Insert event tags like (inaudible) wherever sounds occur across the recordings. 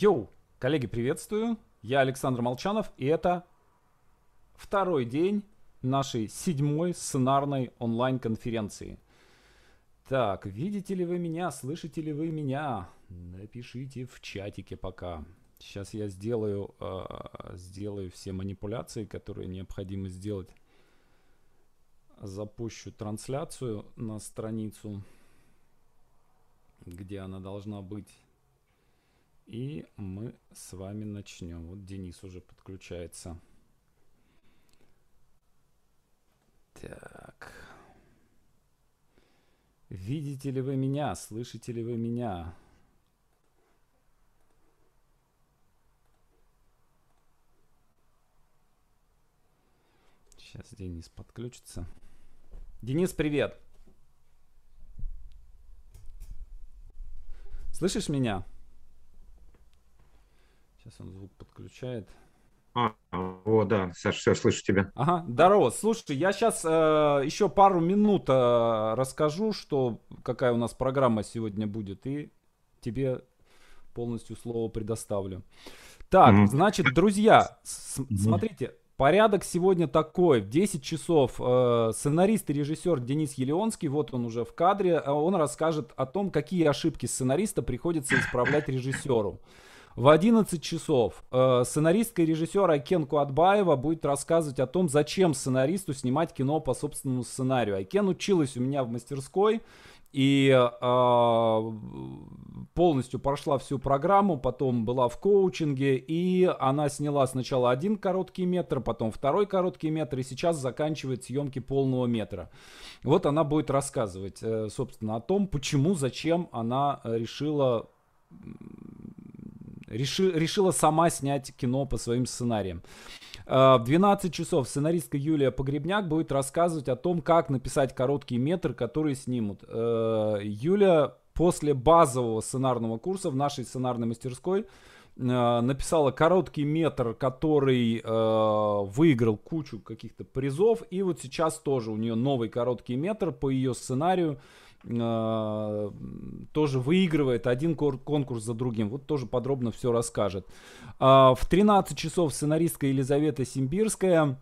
Йоу, коллеги, приветствую. Я Александр Молчанов, и это второй день нашей седьмой сценарной онлайн-конференции. Так, видите ли вы меня, слышите ли вы меня? Напишите в чатике пока. Сейчас я сделаю, э, сделаю все манипуляции, которые необходимо сделать. Запущу трансляцию на страницу, где она должна быть. И мы с вами начнем. Вот Денис уже подключается. Так. Видите ли вы меня? Слышите ли вы меня? Сейчас Денис подключится. Денис, привет. Слышишь меня? Сейчас он звук подключает. А, о, да, Саш, все, слышу тебя. Ага, здорово. Слушай, я сейчас э, еще пару минут э, расскажу, что какая у нас программа сегодня будет, и тебе полностью слово предоставлю. Так, mm-hmm. значит, друзья, с- mm-hmm. смотрите, порядок сегодня такой. В 10 часов э, сценарист и режиссер Денис Елеонский, вот он уже в кадре, э, он расскажет о том, какие ошибки сценариста приходится исправлять режиссеру. В 11 часов э, сценаристка и режиссер Айкен Куатбаева будет рассказывать о том, зачем сценаристу снимать кино по собственному сценарию. Айкен училась у меня в мастерской и э, полностью прошла всю программу, потом была в коучинге, и она сняла сначала один короткий метр, потом второй короткий метр, и сейчас заканчивает съемки полного метра. Вот она будет рассказывать, э, собственно, о том, почему, зачем она решила реши, решила сама снять кино по своим сценариям. В 12 часов сценаристка Юлия Погребняк будет рассказывать о том, как написать короткий метр, который снимут. Э, Юля после базового сценарного курса в нашей сценарной мастерской э, написала короткий метр, который э, выиграл кучу каких-то призов. И вот сейчас тоже у нее новый короткий метр по ее сценарию. Э, тоже выигрывает один конкурс за другим. Вот тоже подробно все расскажет. Э, в 13 часов сценаристка Елизавета Симбирская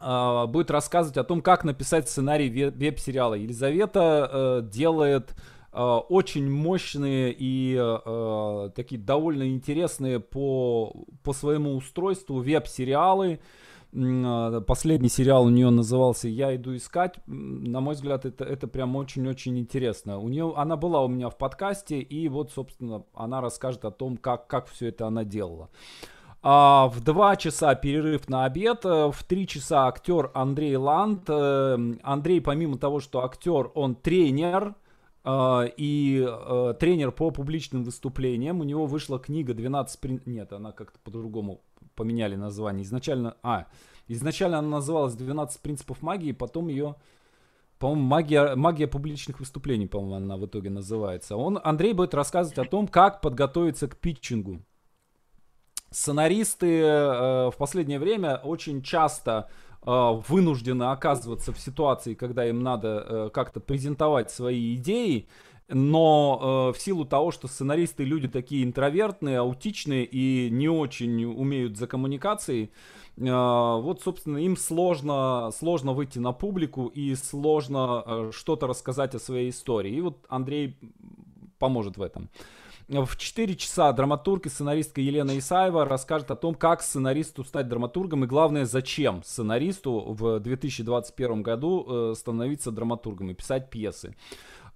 э, будет рассказывать о том, как написать сценарий веб-сериала. Елизавета э, делает очень мощные и такие довольно интересные по, по своему устройству веб-сериалы. А, последний сериал у нее назывался «Я иду искать». На мой взгляд, это, это прям очень-очень интересно. У нее, она была у меня в подкасте, и вот, собственно, она расскажет о том, как, как все это она делала. А в 2 часа перерыв на обед, э, в 3 часа актер Андрей Ланд. Э, Андрей, помимо того, что актер, он тренер, и uh, тренер по публичным выступлениям. У него вышла книга 12 прин... Нет, она как-то по-другому поменяли название. Изначально, а, изначально она называлась 12 принципов магии, потом ее, по-моему, магия, магия публичных выступлений, по-моему, она в итоге называется. Он, Андрей будет рассказывать о том, как подготовиться к питчингу. Сценаристы э, в последнее время очень часто э, вынуждены оказываться в ситуации, когда им надо э, как-то презентовать свои идеи, но э, в силу того, что сценаристы люди такие интровертные, аутичные и не очень умеют за коммуникацией, э, вот, собственно, им сложно, сложно выйти на публику и сложно э, что-то рассказать о своей истории. И вот Андрей поможет в этом. В 4 часа драматург и сценаристка Елена Исаева расскажет о том, как сценаристу стать драматургом и, главное, зачем сценаристу в 2021 году э, становиться драматургом и писать пьесы.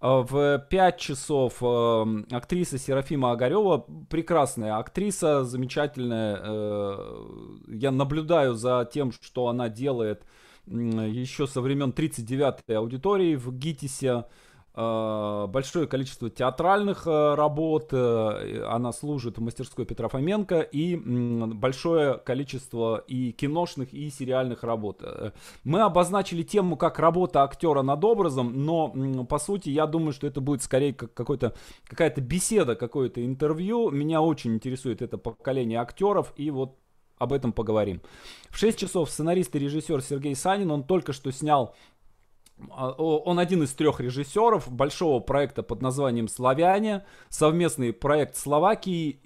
Э, в 5 часов э, актриса Серафима Огарева, прекрасная актриса, замечательная. Я наблюдаю за тем, что она делает еще со времен 39-й аудитории в ГИТИСе. Э, большое количество театральных э, работ, э, она служит в мастерской Петра Фоменко, и большое количество и киношных, и сериальных работ. Мы обозначили тему как работа актера над образом, но по сути я думаю, что это будет скорее как какой-то, какая-то беседа, какое-то интервью. Меня очень интересует это поколение актеров, и вот об этом поговорим. В 6 часов сценарист и режиссер Сергей Санин, он только что снял он один из трех режиссеров большого проекта под названием «Славяне», совместный проект Словакии,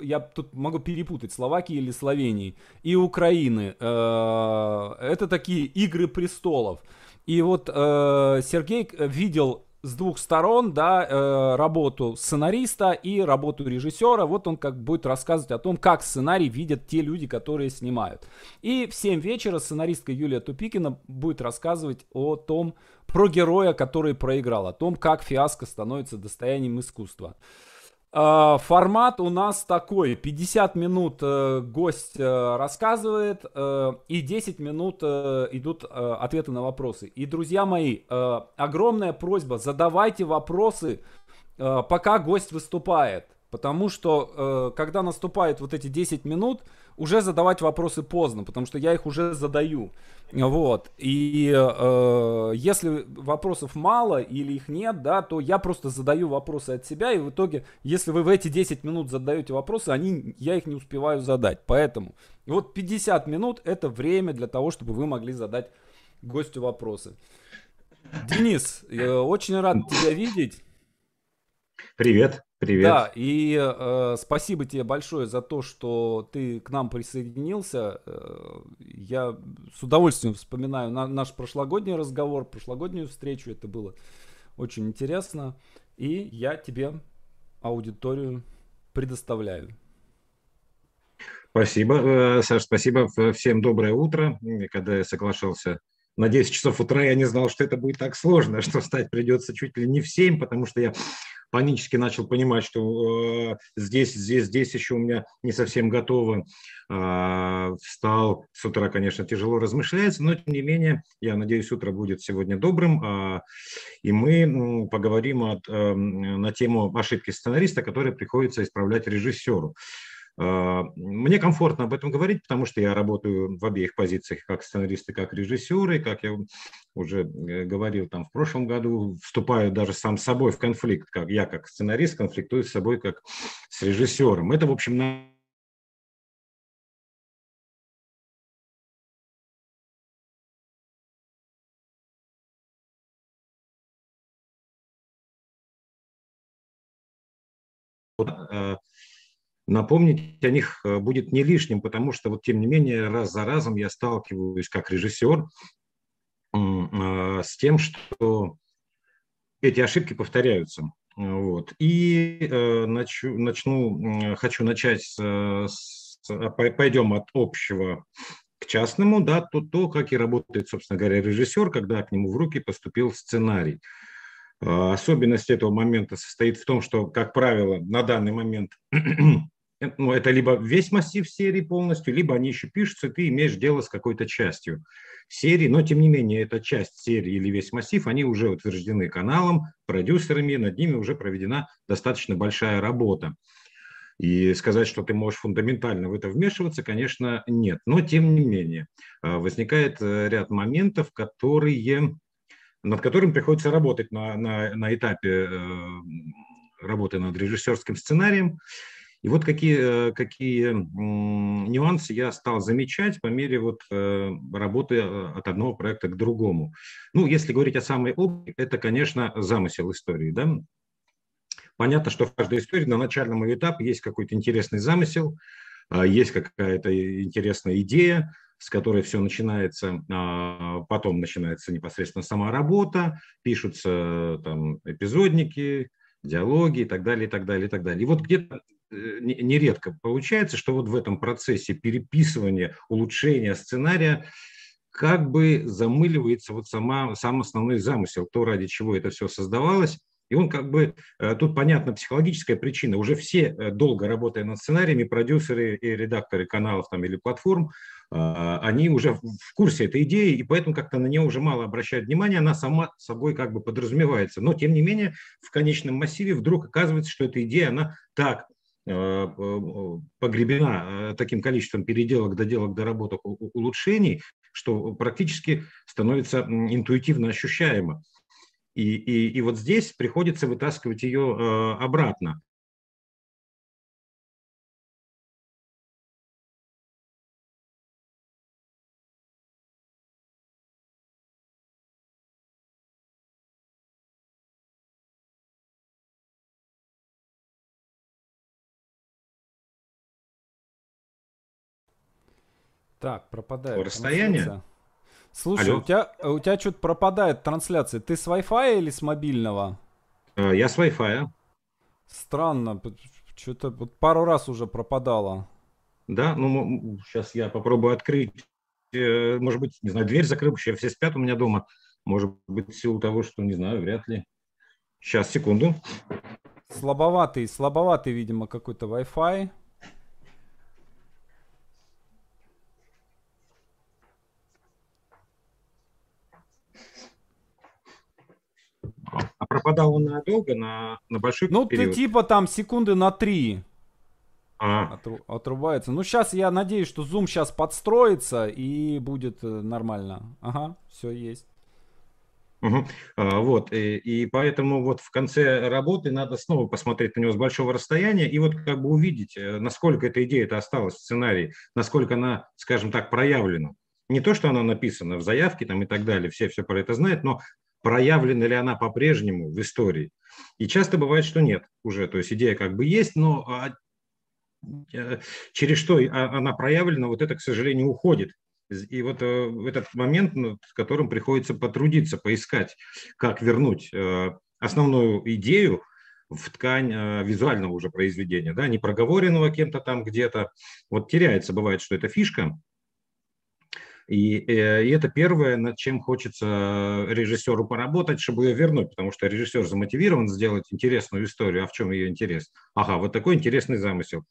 я тут могу перепутать, Словакии или Словении, и Украины. Э, это такие «Игры престолов». И вот э, Сергей видел с двух сторон, да, э, работу сценариста и работу режиссера. Вот он как будет рассказывать о том, как сценарий видят те люди, которые снимают. И в 7 вечера сценаристка Юлия Тупикина будет рассказывать о том, про героя, который проиграл, о том, как фиаско становится достоянием искусства. А, формат у нас такой. 50 минут э, гость э, рассказывает, э, и 10 минут идут ответы на вопросы. И, друзья мои, огромная просьба, задавайте вопросы, пока гость выступает. Потому что, когда наступает вот эти 10 минут, уже задавать вопросы поздно, потому что я их уже задаю. Вот. И э, если вопросов мало или их нет, да, то я просто задаю вопросы от себя, и в итоге, если вы в эти 10 минут задаете вопросы, они, я их не успеваю задать. Поэтому вот 50 минут это время для того, чтобы вы могли задать гостю вопросы. Денис, очень рад тебя видеть. Привет. Привет. Да, и э, спасибо тебе большое за то, что ты к нам присоединился. Э, я с удовольствием вспоминаю на, наш прошлогодний разговор, прошлогоднюю встречу. Это было очень интересно. И я тебе аудиторию предоставляю. Спасибо, э, Саш, спасибо. Всем доброе утро. Когда я соглашался на 10 часов утра, я не знал, что это будет так сложно, (laughs) что встать придется чуть ли не в 7, потому что я панически начал понимать, что э, здесь, здесь, здесь еще у меня не совсем готово. Э, встал с утра, конечно, тяжело размышляется, но тем не менее, я надеюсь, утро будет сегодня добрым, э, и мы поговорим от, э, на тему ошибки сценариста, которые приходится исправлять режиссеру. Мне комфортно об этом говорить, потому что я работаю в обеих позициях, как сценарист и как режиссер, и, как я уже э, говорил там в прошлом году, вступаю даже сам с собой в конфликт, как я как сценарист конфликтую с собой как с режиссером. Это, в общем, на uh, напомнить о них э, будет не лишним, потому что, вот, тем не менее, раз за разом я сталкиваюсь как режиссер э, с тем, что эти ошибки повторяются. Вот. И э, начну, начну, хочу начать с, с, пойдем от общего к частному, да, то, то, как и работает, собственно говоря, режиссер, когда к нему в руки поступил сценарий. Особенность этого момента состоит в том, что, как правило, на данный момент ну, это либо весь массив серии полностью, либо они еще пишутся, и ты имеешь дело с какой-то частью серии, но тем не менее эта часть серии или весь массив, они уже утверждены каналом, продюсерами, над ними уже проведена достаточно большая работа. И сказать, что ты можешь фундаментально в это вмешиваться, конечно, нет. Но тем не менее, а, возникает э, ряд моментов, которые, над которыми приходится работать на, на, на этапе э, работы над режиссерским сценарием. И вот какие, э, какие нюансы я стал замечать по мере вот э, работы э, от одного проекта к другому. Ну, если говорить о самой области, это, конечно, замысел истории. Да? Понятно, что в каждой истории на начальном этапе есть какой-то интересный замысел, а, есть какая-то интересная идея, с которой все начинается, а, потом начинается непосредственно сама работа, пишутся там эпизодники, диалоги и так далее, и так далее, и так далее. И вот где-то нередко получается, что вот в этом процессе переписывания, улучшения сценария как бы замыливается вот сама, сам основной замысел, то, ради чего это все создавалось. И он как бы, э, тут понятна психологическая причина. Уже все, э, долго работая над сценариями, продюсеры и редакторы каналов там, или платформ, они уже в курсе этой идеи, и поэтому как-то на нее уже мало обращают внимание, она сама собой как бы подразумевается. Но, тем не менее, в конечном массиве вдруг оказывается, что эта идея, она так Э, погребена э, таким количеством переделок, доделок, доработок, улучшений, что практически становится интуитивно ощущаемо. И, и, и вот здесь приходится вытаскивать ее э, обратно. Так, пропадает. Расстояние? Слушай, Алло. у тебя, у тебя что-то пропадает трансляция. Ты с Wi-Fi или с мобильного? Э, я с Wi-Fi. Странно, что-то вот пару раз уже пропадало. Да, ну сейчас я попробую открыть. Э, может быть, не знаю, дверь закрыл, все спят у меня дома. Может быть, в силу того, что, не знаю, вряд ли. Сейчас, секунду. Слабоватый, слабоватый, видимо, какой-то Wi-Fi. Пропадал он надолго, на, на большой ну, период? Ну, ты типа там секунды на три а. Отру, отрубается. Ну, сейчас я надеюсь, что Zoom сейчас подстроится и будет э, нормально. Ага, все есть. Угу. А, вот, и, и поэтому вот в конце работы надо снова посмотреть на него с большого расстояния и вот как бы увидеть, э, насколько эта идея-то осталась в сценарии, насколько она, скажем так, проявлена. Не то, что она написана в заявке там и так далее, все все про это знают, но проявлена ли она по-прежнему в истории. И часто бывает, что нет уже, то есть идея как бы есть, но а, э, через что а, она проявлена, вот это, к сожалению, уходит и вот э, этот момент, над которым приходится потрудиться, поискать, как вернуть э, основную идею в ткань визуального уже произведения, да, не проговоренного кем-то там где-то. Вот теряется, бывает, что это фишка, и, и это первое, над чем хочется режиссеру поработать, чтобы ее вернуть, потому что режиссер замотивирован сделать интересную историю. А в чем ее интерес? Ага, вот такой интересный замысел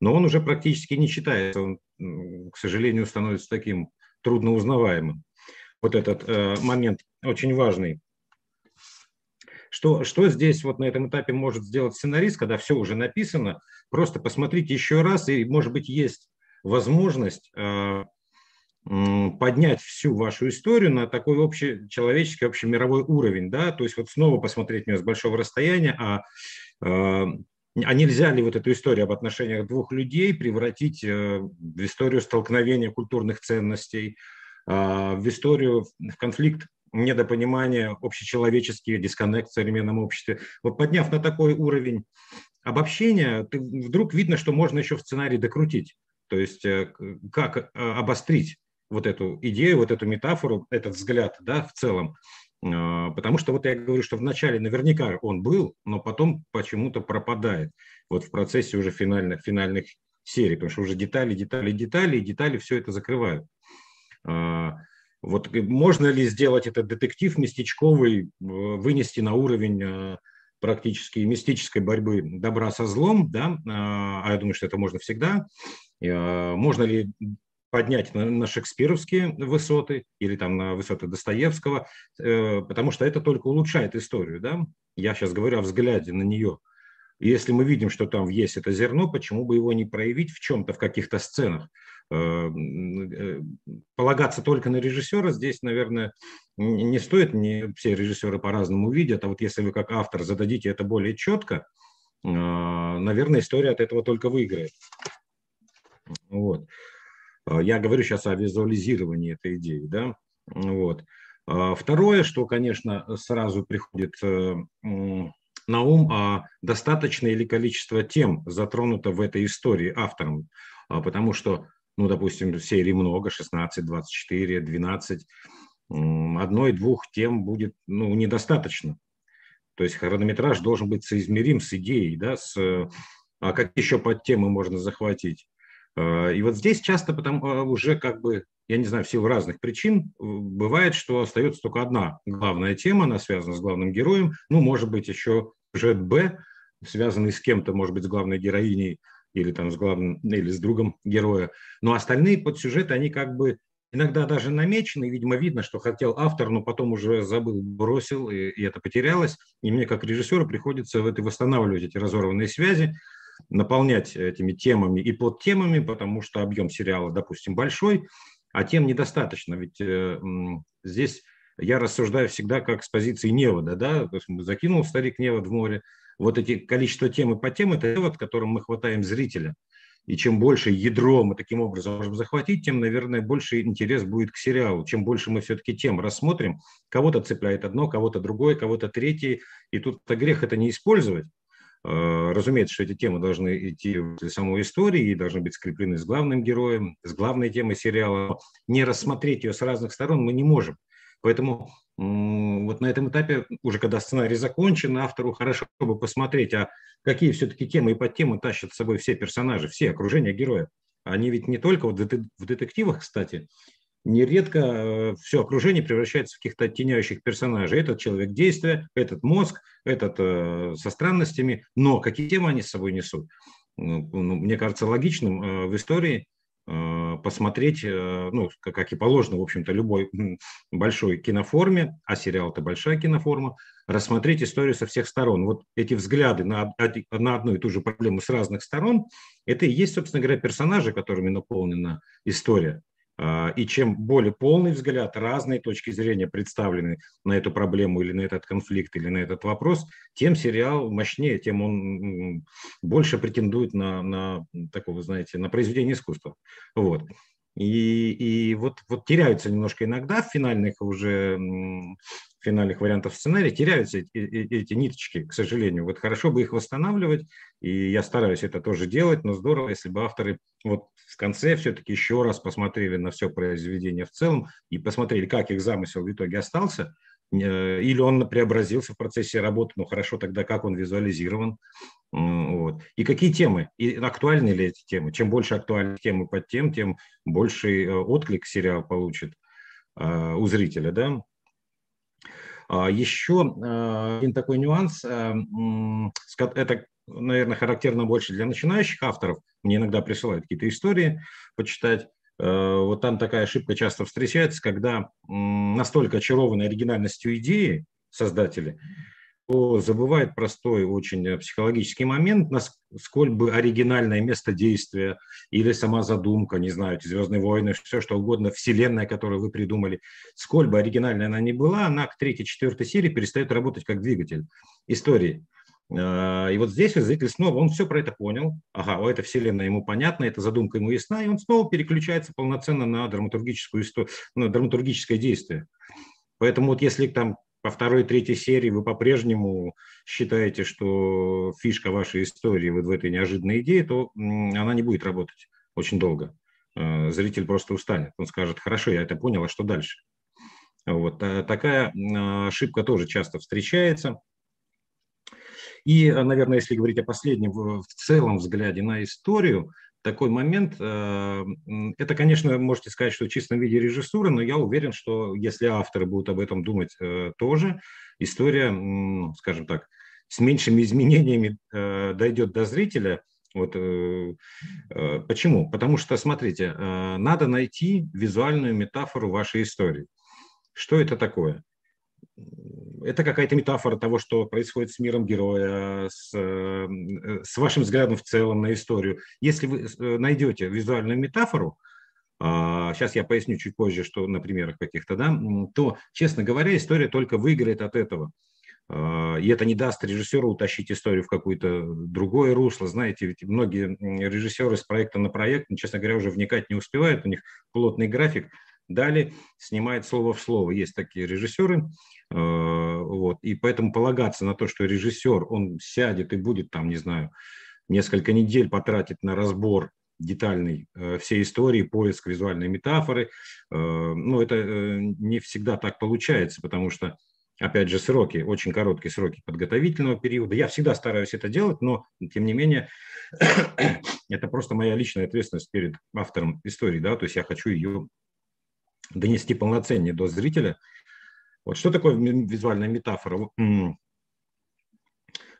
но он уже практически не читается, он, к сожалению, становится таким трудно узнаваемым. Вот этот э, момент очень важный. Что, что здесь вот на этом этапе может сделать сценарист, когда все уже написано? Просто посмотрите еще раз, и, может быть, есть возможность э, поднять всю вашу историю на такой общечеловеческий, общемировой уровень, да, то есть вот снова посмотреть меня с большого расстояния, а э, а нельзя ли вот эту историю об отношениях двух людей превратить э, в историю столкновения культурных ценностей, а, в историю, в конфликт недопонимания, общечеловеческий дисконнект в современном обществе. Вот подняв на такой уровень обобщения, ты, вдруг видно, что можно еще в сценарий докрутить. То есть э, как э, обострить вот эту идею, вот эту метафору, этот взгляд да, в целом а, потому что вот я говорю, что вначале наверняка он был, но потом почему-то пропадает вот в процессе уже финальных, финальных серий, потому что уже детали, детали, детали, и детали все это закрывают. А, вот можно ли сделать этот детектив местечковый, вынести на уровень а, практически мистической борьбы добра со злом, да, а я думаю, что это можно всегда. Можно ли поднять на, на шекспировские высоты или там на высоты Достоевского, э, потому что это только улучшает историю. Да? Я сейчас говорю о взгляде на нее. Если мы видим, что там есть это зерно, почему бы его не проявить в чем-то, в каких-то сценах? Э, э, полагаться только на режиссера здесь, наверное, не стоит, не все режиссеры по-разному видят, а вот если вы как автор зададите это более четко, э, наверное, история от этого только выиграет. Вот. А, я говорю сейчас о визуализировании этой идеи. Да? Вот. А, второе, что, конечно, сразу приходит э, на ум, а достаточное ли количество тем затронуто в этой истории автором, а, потому что, ну, допустим, серий много, 16, 24, 12, одной-двух тем будет ну, недостаточно. То есть хронометраж должен быть соизмерим с идеей, да, с, а какие еще подтемы можно захватить. Э, и вот здесь часто потом э, уже как бы, я не знаю, в силу разных причин, э, бывает, что остается только одна главная тема, она связана с главным героем, ну, может быть, еще сюжет Б, связанный с кем-то, может быть, с главной героиней или там с главным, или с другом героя. Но остальные подсюжеты, они как бы иногда даже намечены, видимо, видно, что хотел автор, но потом уже забыл, бросил, и, и это потерялось. И мне, как режиссеру, приходится в этой восстанавливать эти разорванные связи, наполнять этими темами и подтемами, потому что объем сериала, допустим, большой, а тем недостаточно. Ведь э, здесь я рассуждаю всегда как с позиции невода, да, то есть закинул старик невод в море, вот эти количество тем и подтем – это невод, которым мы хватаем зрителя. И чем больше ядро мы таким образом можем захватить, тем, наверное, больше интерес будет к сериалу. Чем больше мы все-таки тем рассмотрим, кого-то цепляет одно, кого-то другое, кого-то третье. И тут-то грех это не использовать, Разумеется, что эти темы должны идти для самой истории и должны быть скреплены с главным героем, с главной темой сериала. Не рассмотреть ее с разных сторон мы не можем. Поэтому вот на этом этапе, уже когда сценарий закончен, автору хорошо бы посмотреть, а какие все-таки темы и подтемы тащат с собой все персонажи, все окружения героя. Они ведь не только вот в детективах, кстати, нередко э, все окружение превращается в каких-то оттеняющих персонажей. Этот человек действия, этот мозг, этот э, со странностями, но какие темы они с собой несут? Ну, ну мне кажется логичным э, в истории Э, посмотреть, э, ну, как и положено, в общем-то, любой большой киноформе, а сериал – это большая киноформа, рассмотреть историю со всех сторон. Вот эти взгляды на, на одну и ту же проблему с разных сторон – это и есть, собственно говоря, персонажи, которыми наполнена история. А, и чем более полный взгляд, разные точки зрения представлены на эту проблему или на этот конфликт или на этот вопрос, тем сериал мощнее, тем он больше претендует на, на такого, знаете, на произведение искусства. Вот. И, и вот, вот теряются немножко иногда в финальных уже финальных вариантов сценария теряются эти, эти ниточки, к сожалению. Вот хорошо бы их восстанавливать, и я стараюсь это тоже делать, но здорово, если бы авторы вот в конце все-таки еще раз посмотрели на все произведение в целом и посмотрели, как их замысел в итоге остался, э, или он преобразился в процессе работы, ну хорошо, тогда как он визуализирован, вот. И какие темы, и актуальны ли эти темы. Чем больше актуальных тем и под тем, тем больший э, отклик сериал получит э, у зрителя, да. А еще э, один такой нюанс, это, наверное, характерно больше для начинающих авторов. Мне иногда присылают какие-то истории почитать. Вот там такая ошибка часто встречается, когда настолько очарованы оригинальностью идеи создатели, забывает простой очень э, психологический момент, насколько бы оригинальное место действия или сама задумка, не знаю, эти «Звездные войны», все что угодно, вселенная, которую вы придумали, сколь бы оригинальная она ни была, она к третьей, четвертой серии перестает работать как двигатель истории. Э, и вот здесь зритель снова, он все про это понял, ага, эта вселенная ему понятна, эта задумка ему ясна, и он снова переключается полноценно на драматургическую историю, на драматургическое действие. Поэтому вот если там по второй, третьей серии вы по-прежнему считаете, что фишка вашей истории вот в этой неожиданной идее, то она не будет работать очень долго. Э, зритель просто устанет. Он скажет, хорошо, я это понял, а что дальше? Вот. А такая ошибка тоже часто встречается. И, наверное, если говорить о последнем в целом взгляде на историю, такой момент. Э, это, конечно, можете сказать, что в чистом виде режиссура, но я уверен, что если авторы будут об этом думать э, тоже, история, скажем так, с меньшими изменениями э, дойдет до зрителя. Вот почему? Потому что, смотрите, надо найти визуальную метафору вашей истории. Что это такое? Это какая-то метафора того, что происходит с миром героя, с, э, с вашим взглядом в целом на историю. Если вы э, найдете визуальную метафору, сейчас а, я поясню чуть позже, что на примерах каких-то, да, то, честно говоря, история только выиграет от этого. А, и это не даст режиссеру утащить историю в какое-то другое русло. Знаете, ведь многие режиссеры с проекта на проект, честно говоря, уже вникать не успевают, у них плотный график, Далее снимает слово в слово. Есть такие режиссеры. Э, вот, и поэтому полагаться на то, что режиссер, он сядет и будет там, не знаю, несколько недель потратит на разбор детальный э, всей истории, поиск визуальной метафоры. Э, ну, это не всегда так получается, потому что, опять же, сроки, очень короткие сроки подготовительного периода. Я всегда стараюсь это делать, но, тем не менее, (coughs) это просто моя личная ответственность перед автором истории, да, то есть я хочу ее донести полноценнее до зрителя. Вот что такое визуальная метафора?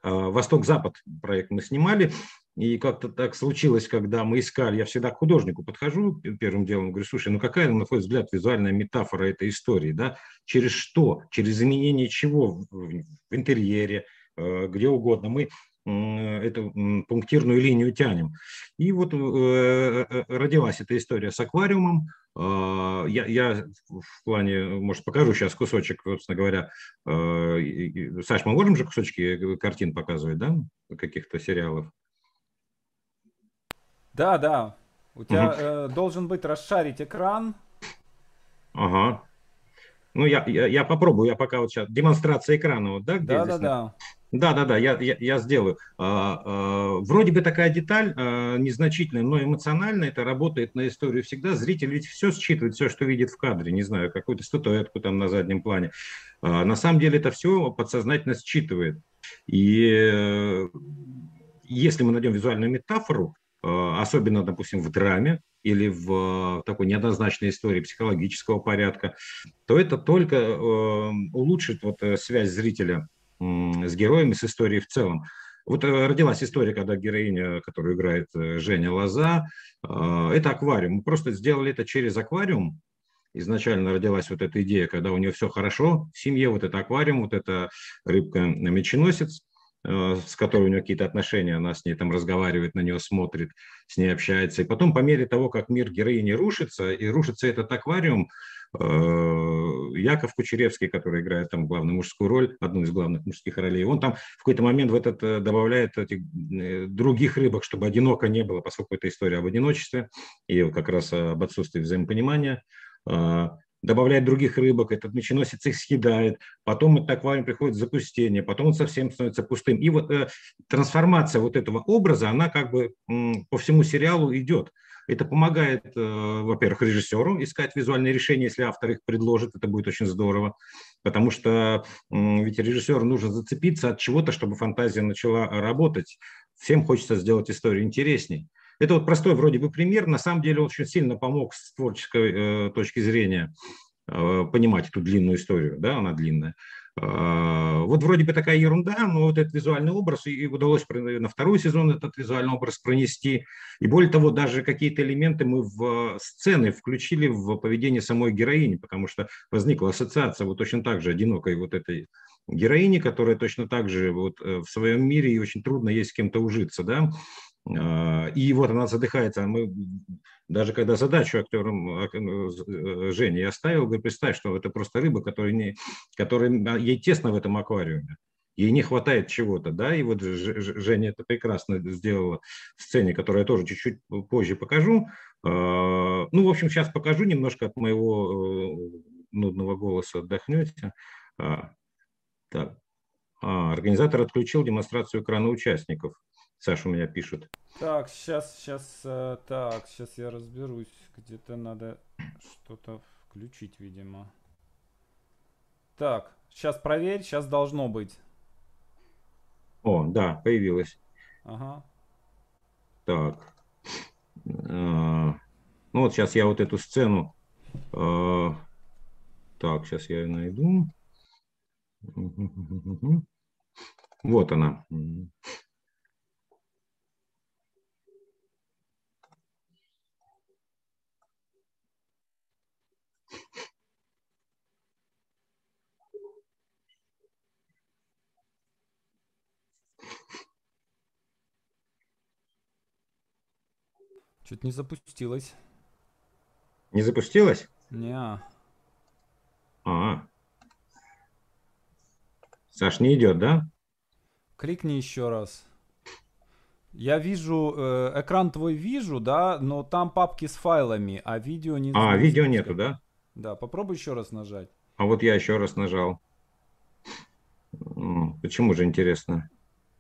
А, Восток-Запад проект мы снимали, и как-то так случилось, когда мы искали, я всегда к художнику подхожу первым делом, говорю, слушай, ну какая, на твой взгляд, визуальная метафора этой истории, да? Через что? Через изменение чего в интерьере, э, где угодно. Мы эту пунктирную линию тянем. И вот э, э, родилась эта история с аквариумом. А, я, я в плане, может, покажу сейчас кусочек, собственно говоря. Э, Саш, мы можем же кусочки картин показывать, да, каких-то сериалов? Да, да. У тебя угу. э, должен быть расшарить экран. Ага. Ну, я, я, я попробую, я пока вот сейчас демонстрация экрана, вот, да? да, да, да. Да, да, да, я, я, я сделаю. А, а, вроде бы такая деталь а, незначительная, но эмоционально это работает на историю всегда. Зритель ведь все считывает, все, что видит в кадре, не знаю, какую-то статуэтку там на заднем плане. На самом деле это все подсознательно считывает. И э, если мы найдем визуальную метафору, э, особенно, допустим, в драме или в такой неоднозначной истории психологического порядка, то это только э, улучшит вот связь зрителя с героями, с историей в целом. Вот родилась история, когда героиня, которую играет Женя Лоза, это аквариум. Мы просто сделали это через аквариум, изначально родилась вот эта идея, когда у нее все хорошо в семье, вот это аквариум, вот эта рыбка-меченосец, э, с которой у нее какие-то отношения, она с ней там разговаривает, на нее смотрит, с ней общается. И потом, по мере того, как мир героини рушится, и рушится этот аквариум, э, Яков Кучеревский, который играет там главную мужскую роль, одну из главных мужских ролей, он там в какой-то момент в этот э, добавляет этих других рыбок, чтобы одиноко не было, поскольку это история об одиночестве и как раз об отсутствии взаимопонимания. Добавляет других рыбок, этот меченосец их съедает, потом этот аквариум приходит в запустение, потом он совсем становится пустым. И вот э, трансформация вот этого образа, она как бы м, по всему сериалу идет. Это помогает, э, во-первых, режиссеру искать визуальные решения, если автор их предложит, это будет очень здорово, потому что м, ведь режиссеру нужно зацепиться от чего-то, чтобы фантазия начала работать. Всем хочется сделать историю интересней. Это вот простой вроде бы пример, на самом деле очень сильно помог с творческой э, точки зрения э, понимать эту длинную историю, да, она длинная. Э, вот вроде бы такая ерунда, но вот этот визуальный образ, и удалось на второй сезон этот визуальный образ пронести. И более того, даже какие-то элементы мы в сцены включили в поведение самой героини, потому что возникла ассоциация вот точно так же одинокой вот этой героини, которая точно так же вот э, в своем мире и очень трудно ей с кем-то ужиться, да, а, и вот она задыхается. Мы, даже когда задачу актерам э, э, Жене я оставил, говорю, представь, что это просто рыба, которая, не, которая ей тесно в этом аквариуме. Ей не хватает чего-то, да, и вот Женя это прекрасно сделала в сцене, которую я тоже чуть-чуть позже покажу. А, ну, в общем, сейчас покажу немножко от моего э, нудного голоса отдохнете. А, так. Организатор отключил демонстрацию экрана участников. Саша у меня пишет. Так, сейчас, сейчас, э, так, сейчас я разберусь. Где-то надо что-то включить, видимо. Так, сейчас проверь, сейчас должно быть. О, да, появилось. Ага. Так. А, ну вот сейчас я вот эту сцену. А, так, сейчас я ее найду. Вот она. Что-то не запустилось. Не запустилось? Не. -а. а. Саш, не идет, да? Кликни еще раз. Я вижу, э, экран твой вижу, да, но там папки с файлами, а видео не... А, видео нету, да? Да, попробуй еще раз нажать. А вот я еще раз нажал. Почему же интересно?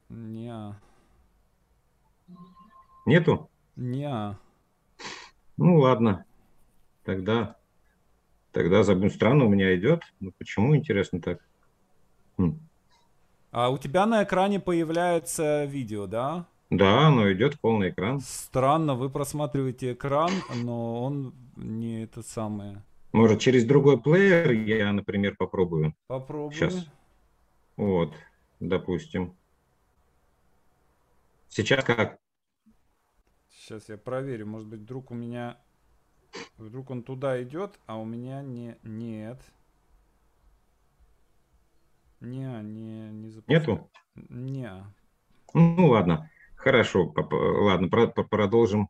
Не. Нету? Не. Ну ладно, тогда, тогда забудь странно у меня идет. Ну почему интересно так? Хм. А у тебя на экране появляется видео, да? Да, оно идет полный экран. Странно, вы просматриваете экран, но он не это самое. Может, через другой плеер я, например, попробую. Попробую. Сейчас. Вот, допустим. Сейчас как? Сейчас я проверю. Может быть, вдруг у меня... Вдруг он туда идет, а у меня не... Нет. Не, не, не запускаю. Нету? Не. Ну, ладно. Хорошо. Ладно, продолжим.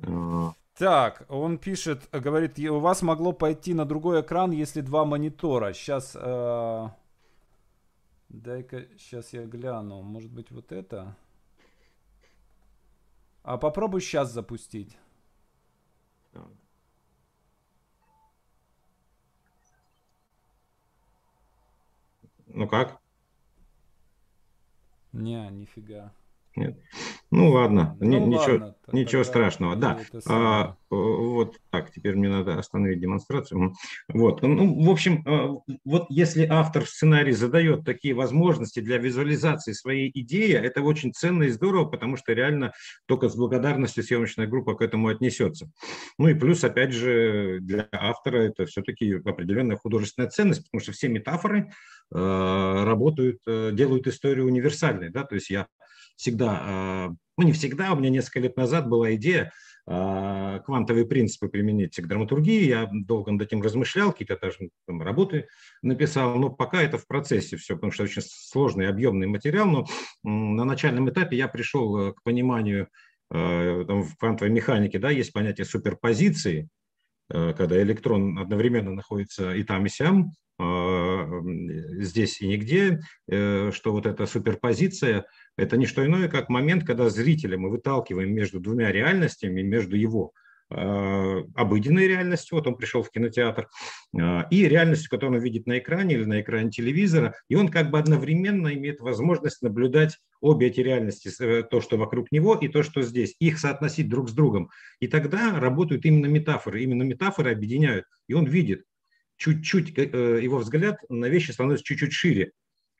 А. Так, он пишет, говорит, у вас могло пойти на другой экран, если два монитора. Сейчас, э, дай-ка, сейчас я гляну. Может быть, вот это? А попробуй сейчас запустить. Ну как? Не, нифига. Нет. Ну ладно, ну, Н- ничего, ладно, ничего страшного. Да, а, вот так, теперь мне надо остановить демонстрацию. Вот, ну, в общем, а, вот если автор в сценарии задает такие возможности для визуализации своей идеи, это очень ценно и здорово, потому что реально только с благодарностью съемочная группа к этому отнесется. Ну и плюс, опять же, для автора это все-таки определенная художественная ценность, потому что все метафоры э, работают, э, делают историю универсальной, да, то есть я всегда, а, ну не всегда, у меня несколько лет назад была идея а, квантовые принципы применить к драматургии. Я долго над этим размышлял, какие-то даже там, работы написал, но пока это в процессе все, потому что очень сложный, объемный материал. Но на начальном этапе я пришел э, к пониманию э, там, в квантовой механике, да, есть понятие суперпозиции, э, когда электрон одновременно находится и там, и сям, здесь и нигде, что вот эта суперпозиция – это не что иное, как момент, когда зрителя мы выталкиваем между двумя реальностями, между его э, обыденной реальностью, вот он пришел в кинотеатр, э, и реальностью, которую он видит на экране или на экране телевизора, и он как бы одновременно имеет возможность наблюдать обе эти реальности, э, то, что вокруг него, и то, что здесь, их соотносить друг с другом. И тогда работают именно метафоры, именно метафоры объединяют, и он видит, чуть-чуть его взгляд на вещи становится чуть-чуть шире,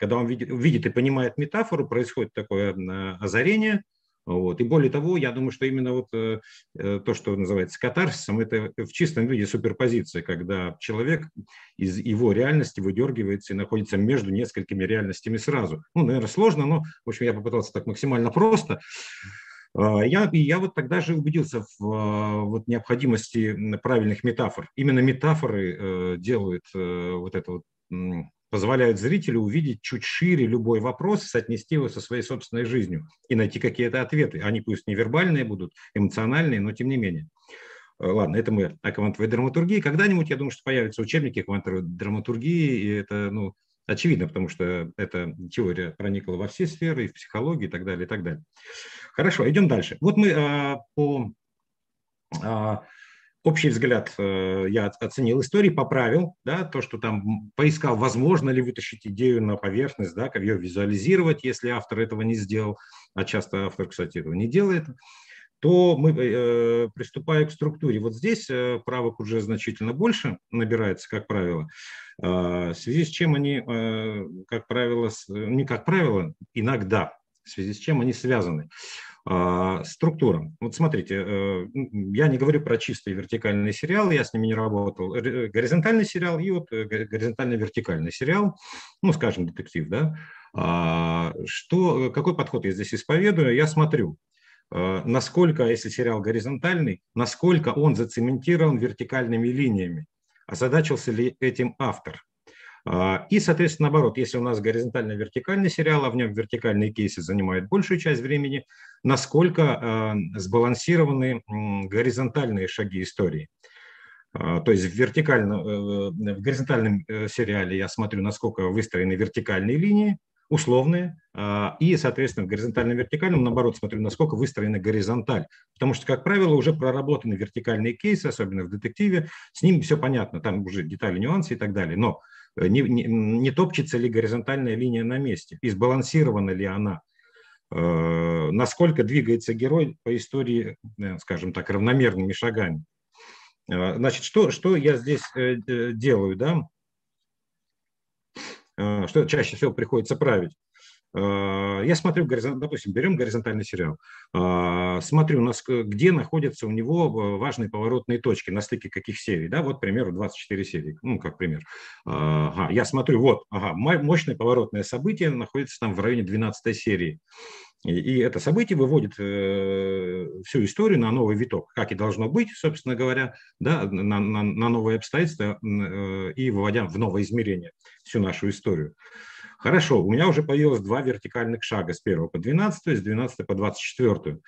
когда он видит, видит и понимает метафору, происходит такое э, озарение. Вот. И более того, я думаю, что именно вот э, э, то, что называется катарсисом, это в чистом виде суперпозиция, когда человек из его реальности выдергивается и находится между несколькими реальностями сразу. Ну, наверное, сложно, но, в общем, я попытался так максимально просто. А, я, я вот тогда же убедился в вот, необходимости правильных метафор. Именно метафоры делают вот это вот позволяют зрителю увидеть чуть шире любой вопрос, соотнести его со своей собственной жизнью и найти какие-то ответы. Они пусть не вербальные будут, эмоциональные, но тем не менее. Э, ладно, это мы о квантовой драматургии. Когда-нибудь, я думаю, что появятся учебники квантовой драматургии, и это, ну, очевидно, потому что эта теория проникла во все сферы, и в психологию, и так далее, и так далее. Хорошо, идем дальше. Вот мы а, по а, общий взгляд э, я оценил истории, поправил, да, то, что там поискал, возможно ли вытащить идею на поверхность, да, как ее визуализировать, если автор этого не сделал, а часто автор, кстати, этого не делает, то мы э, приступаем к структуре. Вот здесь э, правок уже значительно больше набирается, как правило, э, в связи с чем они, э, как правило, с, не как правило, иногда, в связи с чем они связаны. А, структура. Вот смотрите, э, я не говорю про чистый вертикальный сериал, я с ними не работал. Горизонтальный сериал и вот э, горизонтально-вертикальный сериал, ну, скажем, детектив, да. А, что, какой подход я здесь исповедую? Я смотрю, э, насколько, если сериал горизонтальный, насколько он зацементирован вертикальными линиями. Озадачился ли этим автор? А, и, соответственно, наоборот, если у нас горизонтально-вертикальный сериал, а в нем вертикальные кейсы занимают большую часть времени, насколько а, сбалансированы горизонтальные шаги истории. А, то есть в, вертикально, э, в горизонтальном э, сериале я смотрю, насколько выстроены вертикальные линии, условные, и, соответственно, в горизонтальном вертикальном, наоборот, смотрю, насколько выстроена горизонталь. Потому что, как правило, уже проработаны вертикальные кейсы, особенно в детективе, с ним все понятно, там уже детали, нюансы и так далее. Но Э, не, не, не топчется ли горизонтальная линия на месте, и сбалансирована ли она, э, насколько двигается герой по истории, э, скажем так, равномерными шагами. Значит, что, что я здесь делаю, да? Что чаще всего приходится править? А, я смотрю, допустим, берем горизонтальный сериал, а, смотрю, где находятся у него важные поворотные точки, на стыке каких серий, да, вот, к примеру, 24 серии, ну, как пример. Ага, я смотрю, вот, ага, мощное поворотное событие находится там в районе 12 серии. И, и это событие выводит э, всю историю на новый виток, как и должно быть, собственно говоря, да, на, на, на новые обстоятельства э, и выводя в новое измерение всю нашу историю. Хорошо, у меня уже появилось два вертикальных шага с 1 по 12, с 12 по 24.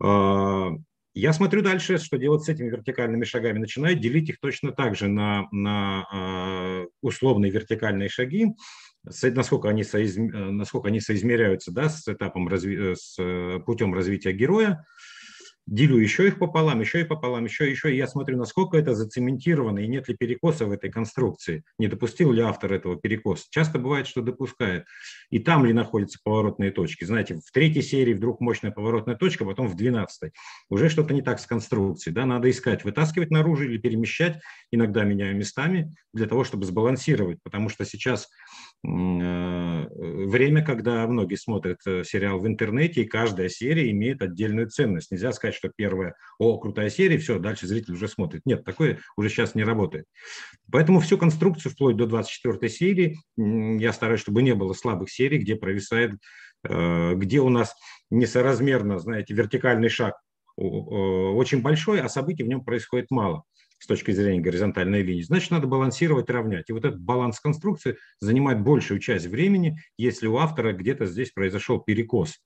А, я смотрю дальше, что делать с этими вертикальными шагами. Начинаю делить их точно так же на, на а, условные вертикальные шаги, насколько они, соизм, насколько они соизмеряются да, с этапом разви, с путем развития героя. Делю еще их пополам, еще и пополам, еще, еще, и я смотрю, насколько это зацементировано, и нет ли перекоса в этой конструкции, не допустил ли автор этого перекоса. Часто бывает, что допускает. И там ли находятся поворотные точки. Знаете, в третьей серии вдруг мощная поворотная точка, потом в двенадцатой. Уже что-то не так с конструкцией, да, надо искать, вытаскивать наружу или перемещать, иногда меняю местами, для того, чтобы сбалансировать, потому что сейчас Э, время, когда многие смотрят э, сериал в интернете, и каждая серия имеет отдельную ценность. Нельзя сказать, что первая, о, крутая серия, все, дальше зритель уже смотрит. Нет, такое уже сейчас не работает. Поэтому всю конструкцию вплоть до 24 серии я стараюсь, чтобы не было слабых серий, где провисает, э, где у нас несоразмерно, знаете, вертикальный шаг очень большой, а событий в нем происходит мало с точки зрения горизонтальной линии, значит, надо балансировать, равнять. И вот этот баланс конструкции занимает большую часть времени, если у автора где-то здесь произошел перекос.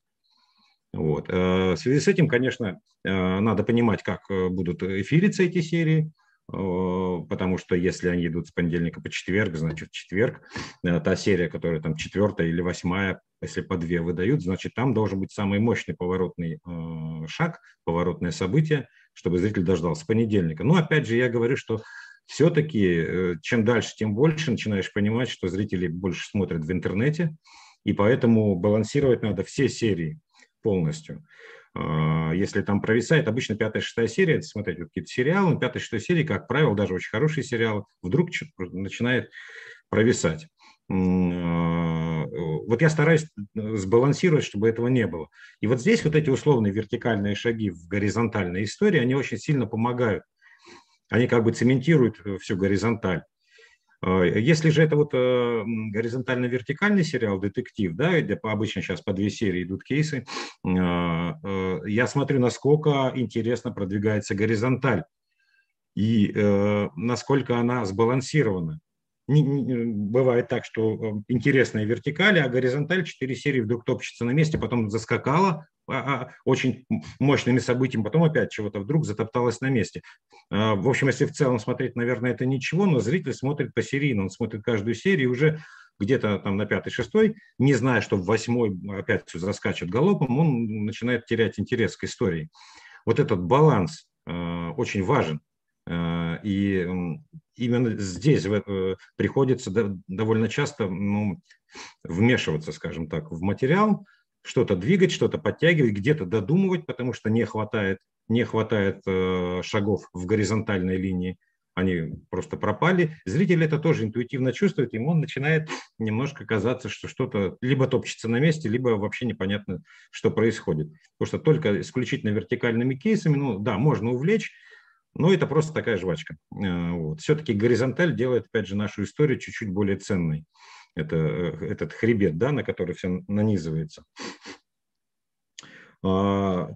Вот. Э, в связи с этим, конечно, э, надо понимать, как э, будут эфириться эти серии, потому что если они идут с понедельника по четверг, значит, четверг та серия, которая там четвертая или восьмая, если по две выдают, значит, там должен быть самый мощный поворотный шаг, поворотное событие, чтобы зритель дождался понедельника. Но опять же, я говорю, что все-таки чем дальше, тем больше начинаешь понимать, что зрители больше смотрят в интернете, и поэтому балансировать надо все серии полностью. А, если там провисает, обычно пятая-шестая серия, смотреть вот какие-то сериалы, пятая-шестая серия, как правило, даже очень хороший сериал, вдруг начинает провисать. А, вот я стараюсь сбалансировать, чтобы этого не было. И вот здесь вот эти условные вертикальные шаги в горизонтальной истории, они очень сильно помогают. Они как бы цементируют всю горизонталь. А, если же это вот э, горизонтально-вертикальный сериал, детектив, да, обычно сейчас по две серии идут кейсы, а, я смотрю, насколько интересно продвигается горизонталь и насколько она сбалансирована. Бывает так, что э, интересная вертикаль, а горизонталь 4 серии вдруг топчется на месте, потом заскакала очень мощными событиями, потом опять чего-то вдруг затопталась на месте. А, в общем, если в целом смотреть, наверное, это ничего, но зритель смотрит по серийно, он смотрит каждую серию уже где-то там на пятый, шестой, не зная, что в восьмой опять все заскачет галопом, он начинает терять интерес к истории. Вот этот баланс э, очень важен. Э, и именно здесь э, приходится довольно часто ну, вмешиваться, скажем так, в материал, что-то двигать, что-то подтягивать, где-то додумывать, потому что не хватает, не хватает э, шагов в горизонтальной линии, они просто пропали. Зритель это тоже интуитивно чувствует, ему начинает немножко казаться, что что-то либо топчется на месте, либо вообще непонятно, что происходит. Потому что только исключительно вертикальными кейсами, ну да, можно увлечь, но это просто такая жвачка. Э, вот. Все-таки горизонталь делает, опять же, нашу историю чуть-чуть более ценной. Это э, этот хребет, да, на который все нанизывается. А,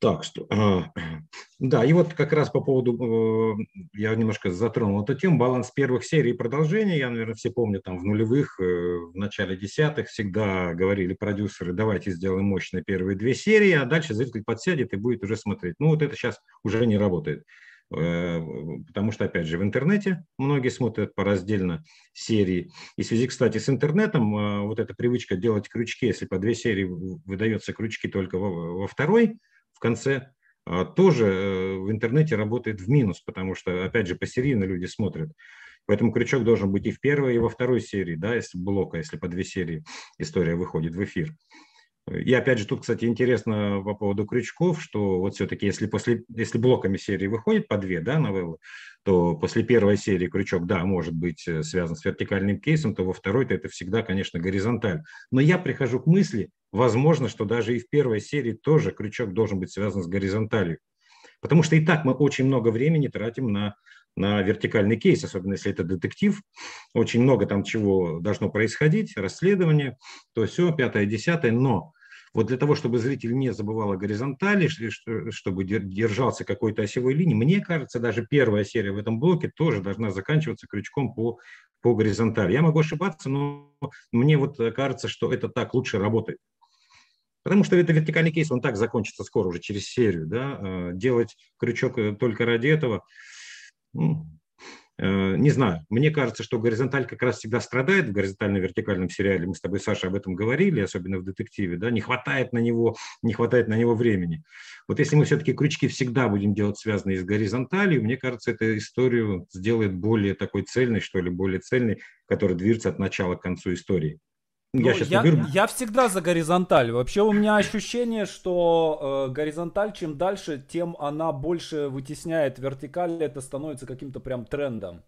так что, а, (clears throat) да, и вот как раз по поводу, э, я немножко затронул эту тему, баланс первых серий и продолжения, я, наверное, все помню, там в нулевых, э, в начале десятых всегда говорили продюсеры, давайте сделаем мощные первые две серии, а дальше зритель подсядет и будет уже смотреть. Ну, вот это сейчас уже не работает, потому что, опять же, в интернете многие смотрят по раздельно серии. И в связи, кстати, с интернетом, вот эта привычка делать крючки, если по две серии выдается крючки только во, второй, в конце, а, тоже э, в интернете работает в минус, потому что, опять же, посерийно люди смотрят. Поэтому крючок должен быть и в первой, и во второй серии, да, если блока, если по две серии история выходит в эфир. И опять же, тут, кстати, интересно по поводу крючков, что вот все-таки, если, после, если блоками серии выходит по две да, новеллы, то после первой серии крючок, да, может быть э, связан с вертикальным кейсом, то во второй-то это всегда, конечно, горизонталь. Но я прихожу к мысли, возможно, что даже и в первой серии тоже крючок должен быть связан с горизонталью. Потому что и так мы очень много времени тратим на, на вертикальный кейс, особенно если это детектив. Очень много там чего должно происходить, расследование, то все, пятое, десятое. Но вот для того, чтобы зритель не забывал о горизонтали, чтобы держался какой-то осевой линии, мне кажется, даже первая серия в этом блоке тоже должна заканчиваться крючком по, по горизонтали. Я могу ошибаться, но мне вот кажется, что это так лучше работает. Потому что это вертикальный кейс, он так закончится скоро, уже через серию. Да? А делать крючок э, только ради этого, ну, Э, не знаю, мне кажется, что горизонталь как раз всегда страдает в горизонтально-вертикальном сериале. Мы с тобой, Саша, об этом говорили, особенно в детективе. Да? Не хватает на него, не хватает на него времени. Вот если мы все-таки крючки всегда будем делать связанные с горизонталью, мне кажется, эта историю сделает более такой цельной, что ли, более цельной, которая движется от начала к концу истории. Ну, я, я, говорю... я всегда за горизонталь. Вообще у меня ощущение, что э, горизонталь, чем дальше, тем она больше вытесняет вертикаль. Это становится каким-то прям трендом.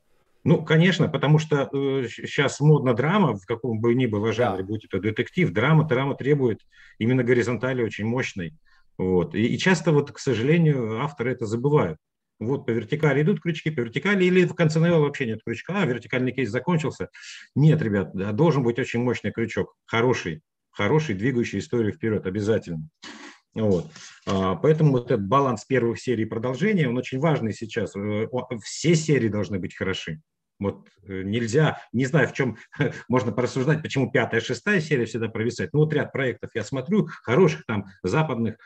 Ну, конечно, потому что э, сейчас модна драма, в каком бы ни было жанре, да. будь это детектив, драма, драма требует именно горизонтали очень мощной. Вот. И, и часто, вот, к сожалению, авторы это забывают вот по вертикали идут крючки, по вертикали, или в конце новеллы вообще нет крючка, а вертикальный кейс закончился. Нет, ребят, должен быть очень мощный крючок, хороший, хороший, двигающий историю вперед обязательно. Вот. А, поэтому вот этот баланс первых серий продолжения, он очень важный сейчас. Э, все серии должны быть хороши. Вот э, нельзя, не знаю, в чем (laughs) можно порассуждать, почему пятая, шестая серия всегда провисает. Ну вот ряд проектов я смотрю, хороших там, западных,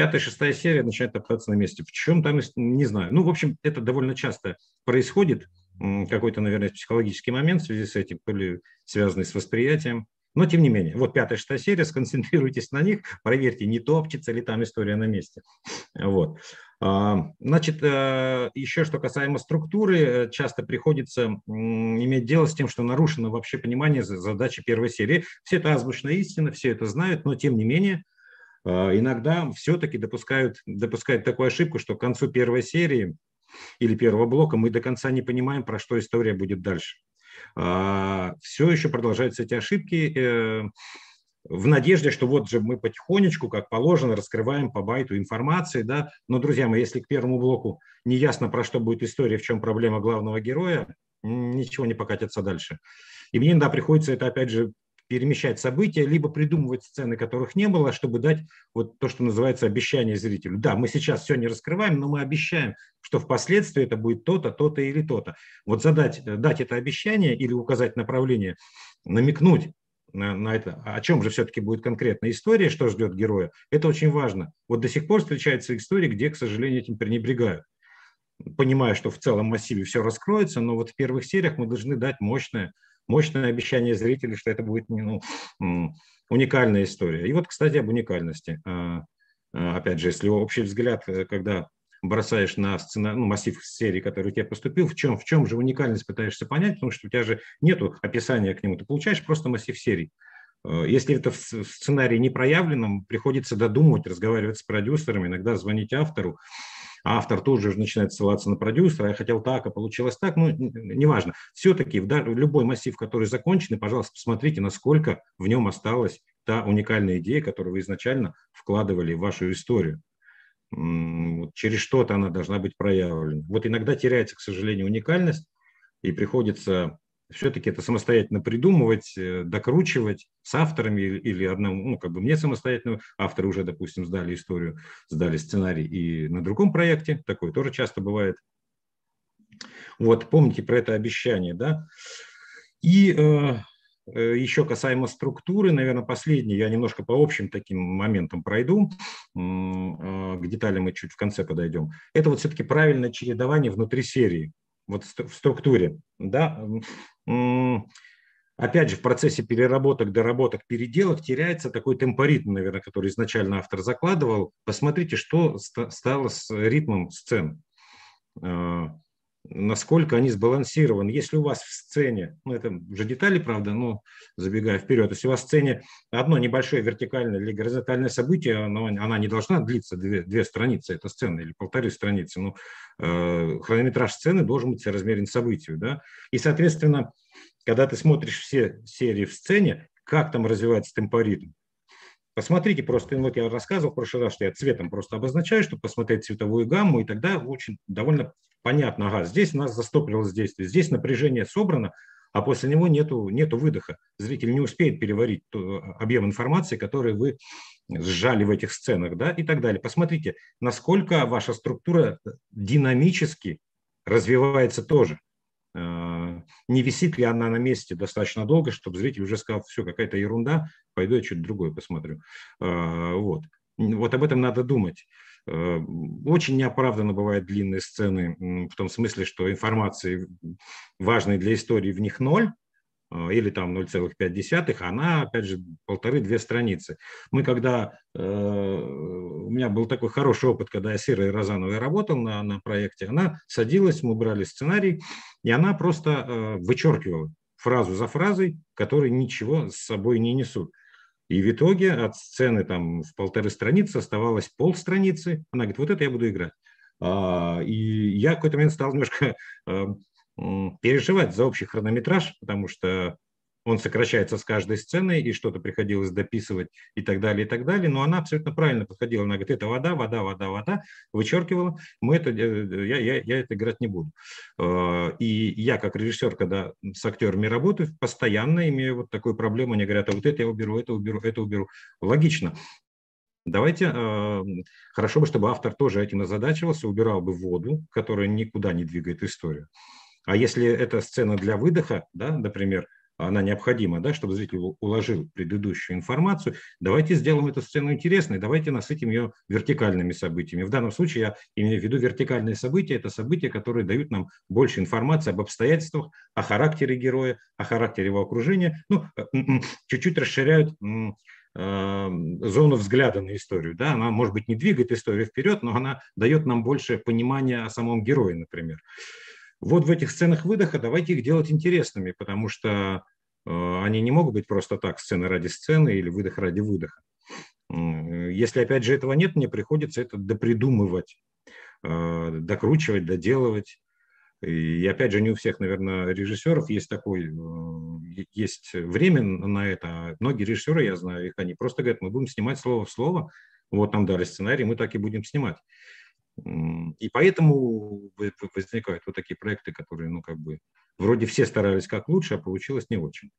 пятая, шестая серия начинает топтаться на месте. В чем там, не знаю. Ну, в общем, это довольно часто происходит. Какой-то, наверное, психологический момент в связи с этим, то ли связанный с восприятием. Но, тем не менее, вот пятая, шестая серия, (laughs) сконцентрируйтесь на них, проверьте, не топчется ли там история на месте. Вот. А, значит, э, еще что касаемо структуры, э, часто приходится иметь дело с тем, что нарушено вообще понимание задачи первой серии. Все это азбучная истина, все это знают, но тем не менее иногда все-таки допускают, допускают такую ошибку, что к концу первой серии или первого блока мы до конца не понимаем, про что история будет дальше. А, Все еще продолжаются эти ошибки э, в надежде, что вот же мы потихонечку, как положено, раскрываем по байту информации, да, но, друзья мои, если к первому блоку не ясно, про что будет история, в чем проблема главного героя, ничего не покатится дальше. И мне иногда приходится это, опять же, перемещать события, либо придумывать сцены, которых не было, чтобы дать вот то, что называется обещание зрителю. Да, мы сейчас все не раскрываем, но мы обещаем, что впоследствии это будет то-то, то-то или то-то. Вот задать, дать это обещание или указать направление, намекнуть на, на это, о чем же все-таки будет конкретная история, что ждет героя, это очень важно. Вот до сих пор встречаются истории, где, к сожалению, этим пренебрегают. Понимая, что в целом массиве все раскроется, но вот в первых сериях мы должны дать мощное мощное обещание зрителей, что это будет ну, уникальная история. И вот, кстати, об уникальности. А, а, опять же, если общий взгляд, э, когда бросаешь на сцена, ну, массив серии, который у тебя поступил, в чем, в чем же уникальность пытаешься понять, потому что у тебя же нет описания к нему, ты получаешь просто массив серий. Э, если это в сценарии не проявлено, приходится додумывать, разговаривать с продюсерами, иногда звонить автору, автор тоже начинает ссылаться на продюсера, я хотел так, а получилось так, ну, неважно. Все-таки в любой массив, который закончен, пожалуйста, посмотрите, насколько в нем осталась та уникальная идея, которую вы изначально вкладывали в вашу историю. Через что-то она должна быть проявлена. Вот иногда теряется, к сожалению, уникальность, и приходится все-таки это самостоятельно придумывать, э, докручивать с авторами или одному, ну, как бы мне самостоятельно, авторы уже, допустим, сдали историю, сдали сценарий и на другом проекте, такое тоже часто бывает. Вот, помните про это обещание, да? И э, э еще касаемо структуры, наверное, последний, я немножко по общим таким моментам пройду, э, к деталям мы чуть в конце подойдем. Это вот все-таки правильное чередование внутри серии вот в структуре, да, опять же, в процессе переработок, доработок, переделок теряется такой темпоритм, наверное, который изначально автор закладывал. Посмотрите, что стало с ритмом сцен. Насколько они сбалансированы. Если у вас в сцене, ну это уже детали, правда, но забегая вперед, если у вас в сцене одно небольшое вертикальное или горизонтальное событие, но она не должна длиться две, две страницы, это сцена, или полторы страницы, ну, э, хронометраж сцены должен быть соразмерен событию, да, и, соответственно, когда ты смотришь все серии в сцене, как там развивается темпоритм, Посмотрите просто, вот я рассказывал в прошлый раз, что я цветом просто обозначаю, чтобы посмотреть цветовую гамму, и тогда очень довольно понятно, ага, здесь у нас застопорилось действие, здесь напряжение собрано, а после него нету, нету выдоха. Зритель не успеет переварить объем информации, который вы сжали в этих сценах, да, и так далее. Посмотрите, насколько ваша структура динамически развивается тоже. А, не висит ли она на месте достаточно долго, чтобы зритель уже сказал, все, какая-то ерунда, пойду я что-то другое посмотрю. А, вот. вот об этом надо думать. Э, очень неоправданно бывают длинные сцены, в том смысле, что информации важной для истории в них ноль, э, или там 0,5, она, опять же, полторы-две страницы. Мы когда, э, меня был такой хороший опыт, когда я с Ирой Розановой работал на, на проекте, она садилась, мы брали сценарий, и она просто э, вычеркивала фразу за фразой, которые ничего с собой не несут. И в итоге от сцены там в полторы страницы оставалось полстраницы. Она говорит, вот это я буду играть. А, и я в какой-то момент стал немножко э, переживать за общий хронометраж, потому что он сокращается с каждой сценой, и что-то приходилось дописывать и так далее, и так далее. Но она абсолютно правильно подходила. Она говорит, это вода, вода, вода, вода, вычеркивала. Мы это, э, я, я, я это играть не буду. А, и я, как режиссер, когда с актерами работаю, постоянно имею вот такую проблему. Они говорят, а вот это я уберу, это уберу, это уберу. Логично. Давайте, а, хорошо бы, чтобы автор тоже этим озадачивался, убирал бы воду, которая никуда не двигает историю. А если это сцена для выдоха, да, например, она необходима, да, чтобы зритель уложил предыдущую информацию, давайте сделаем эту сцену интересной, давайте насытим ее вертикальными событиями. В данном случае я имею в виду вертикальные события, это события, которые дают нам больше информации об обстоятельствах, о характере героя, о характере его окружения, ну, э, чуть-чуть расширяют э, зону взгляда на историю. Да? Она, может быть, не двигает историю вперед, но она дает нам больше понимания о самом герое, например. Вот в этих сценах выдоха давайте их делать интересными, потому что э, они не могут быть просто так, сцены ради сцены или выдох ради выдоха. Если, опять же, этого нет, мне приходится это допридумывать, э, докручивать, доделывать. И, опять же, не у всех, наверное, режиссеров есть такой, э, есть время на это. А многие режиссеры, я знаю их, они просто говорят, мы будем снимать слово в слово, вот нам дали сценарий, мы так и будем снимать. И поэтому возникают вот такие проекты, которые, ну, как бы, вроде все старались как лучше, а получилось не очень.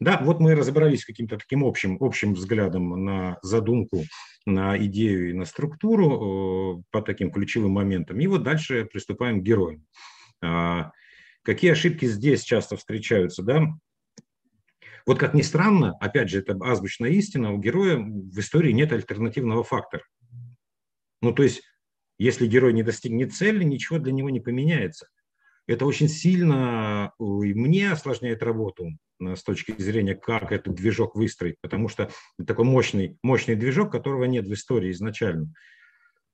Да, вот мы разобрались каким-то таким общим, общим взглядом на задумку, на идею и на структуру по таким ключевым моментам. И вот дальше приступаем к героям. А, какие ошибки здесь часто встречаются, да? Вот как ни странно, опять же, это азбучная истина, у героя в истории нет альтернативного фактора. Ну, то есть, если герой не достигнет цели, ничего для него не поменяется. Это очень сильно и мне осложняет работу с точки зрения, как этот движок выстроить, потому что такой мощный, мощный движок, которого нет в истории изначально.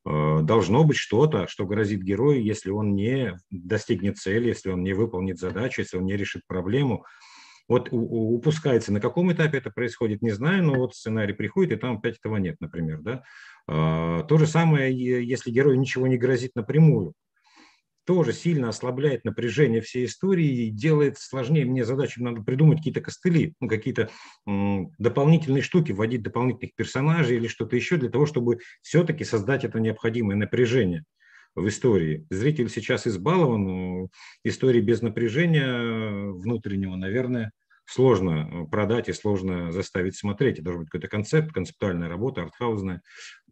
Э, должно быть что-то, что грозит герою, если он не достигнет цели, если он не выполнит задачу, если он не решит проблему. Вот упускается, на каком этапе это происходит, не знаю, но вот сценарий приходит, и там опять этого нет, например. Да? А, то же самое, если герою ничего не грозит напрямую, тоже сильно ослабляет напряжение всей истории и делает сложнее мне задачу. Надо придумать какие-то костыли, ну, какие-то дополнительные штуки, вводить дополнительных персонажей или что-то еще для того, чтобы все-таки создать это необходимое напряжение в истории. Зритель сейчас избалован, истории без напряжения внутреннего, наверное, сложно э, продать и сложно заставить смотреть. Это должен быть какой-то концепт, концептуальная работа, артхаузная.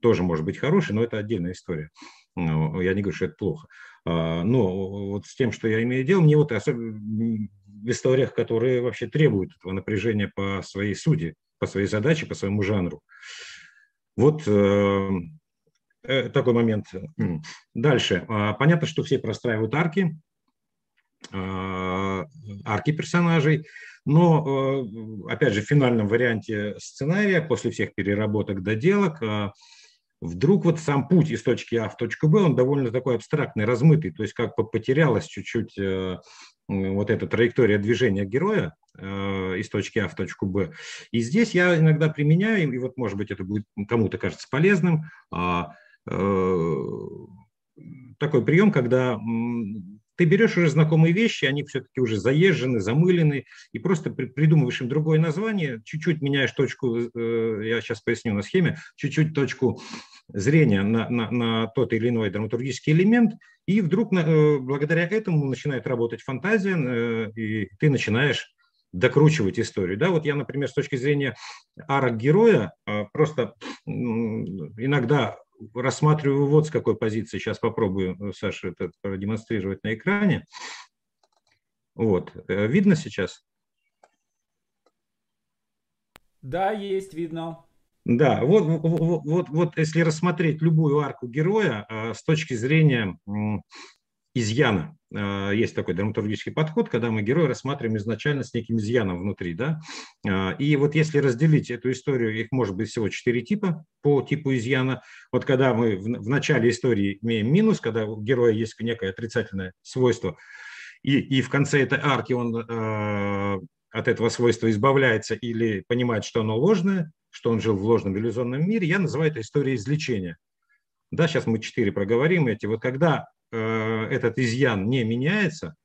Тоже может быть хороший, но это отдельная история. Я не говорю, что это плохо. А, но вот с тем, что я имею дело, мне вот особенно в историях, которые вообще требуют этого напряжения по своей сути, по своей задаче, по своему жанру. Вот э, э такой момент. Дальше. А, понятно, что все простраивают арки, а, арки персонажей. Но, э, опять же, в финальном варианте сценария, после всех переработок, доделок, а, вдруг вот сам путь из точки А в точку Б, он довольно такой абстрактный, размытый, то есть как бы потерялась чуть-чуть э, вот эта траектория движения героя э, из точки А в точку Б. И здесь я иногда применяю, и вот, может быть, это будет кому-то кажется полезным, такой прием, когда ты берешь уже знакомые вещи, они все-таки уже заезжены, замылены, и просто придумываешь им другое название, чуть-чуть меняешь точку, э, я сейчас поясню на схеме, чуть-чуть точку зрения на, на, на тот или иной драматургический элемент, и вдруг э, благодаря этому начинает работать фантазия, э, и ты начинаешь докручивать историю. Да, вот я, например, с точки зрения арок героя, просто иногда рассматриваю вот с какой позиции. Сейчас попробую, э, Саша, это продемонстрировать на экране. Вот. Э, видно сейчас? Да, есть, видно. Да, вот, вот, вот, вот если рассмотреть любую арку героя э, с точки зрения изъяна. А, есть такой драматургический подход, когда мы героя рассматриваем изначально с неким изъяном внутри. Да? А, и вот если разделить эту историю, их может быть всего четыре типа по типу изъяна. Вот когда мы в начале истории имеем минус, когда у героя есть некое отрицательное свойство, и, и в конце этой арки он э, от этого свойства избавляется или понимает, что оно ложное, что он жил в ложном иллюзионном мире, я называю это историей излечения. Да, сейчас мы четыре проговорим эти. Вот когда этот изъян не меняется,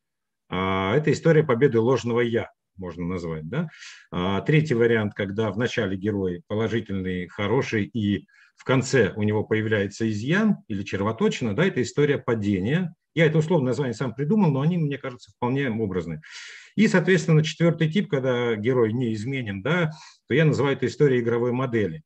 а, это история победы ложного «я», можно назвать. Да? А, третий вариант, когда в начале герой положительный, хороший, и в конце у него появляется изъян или червоточина, да, это история падения. Я это условное название сам придумал, но они, мне кажется, вполне образны. И, соответственно, четвертый тип, когда герой не изменен, да, то я называю это историей игровой модели.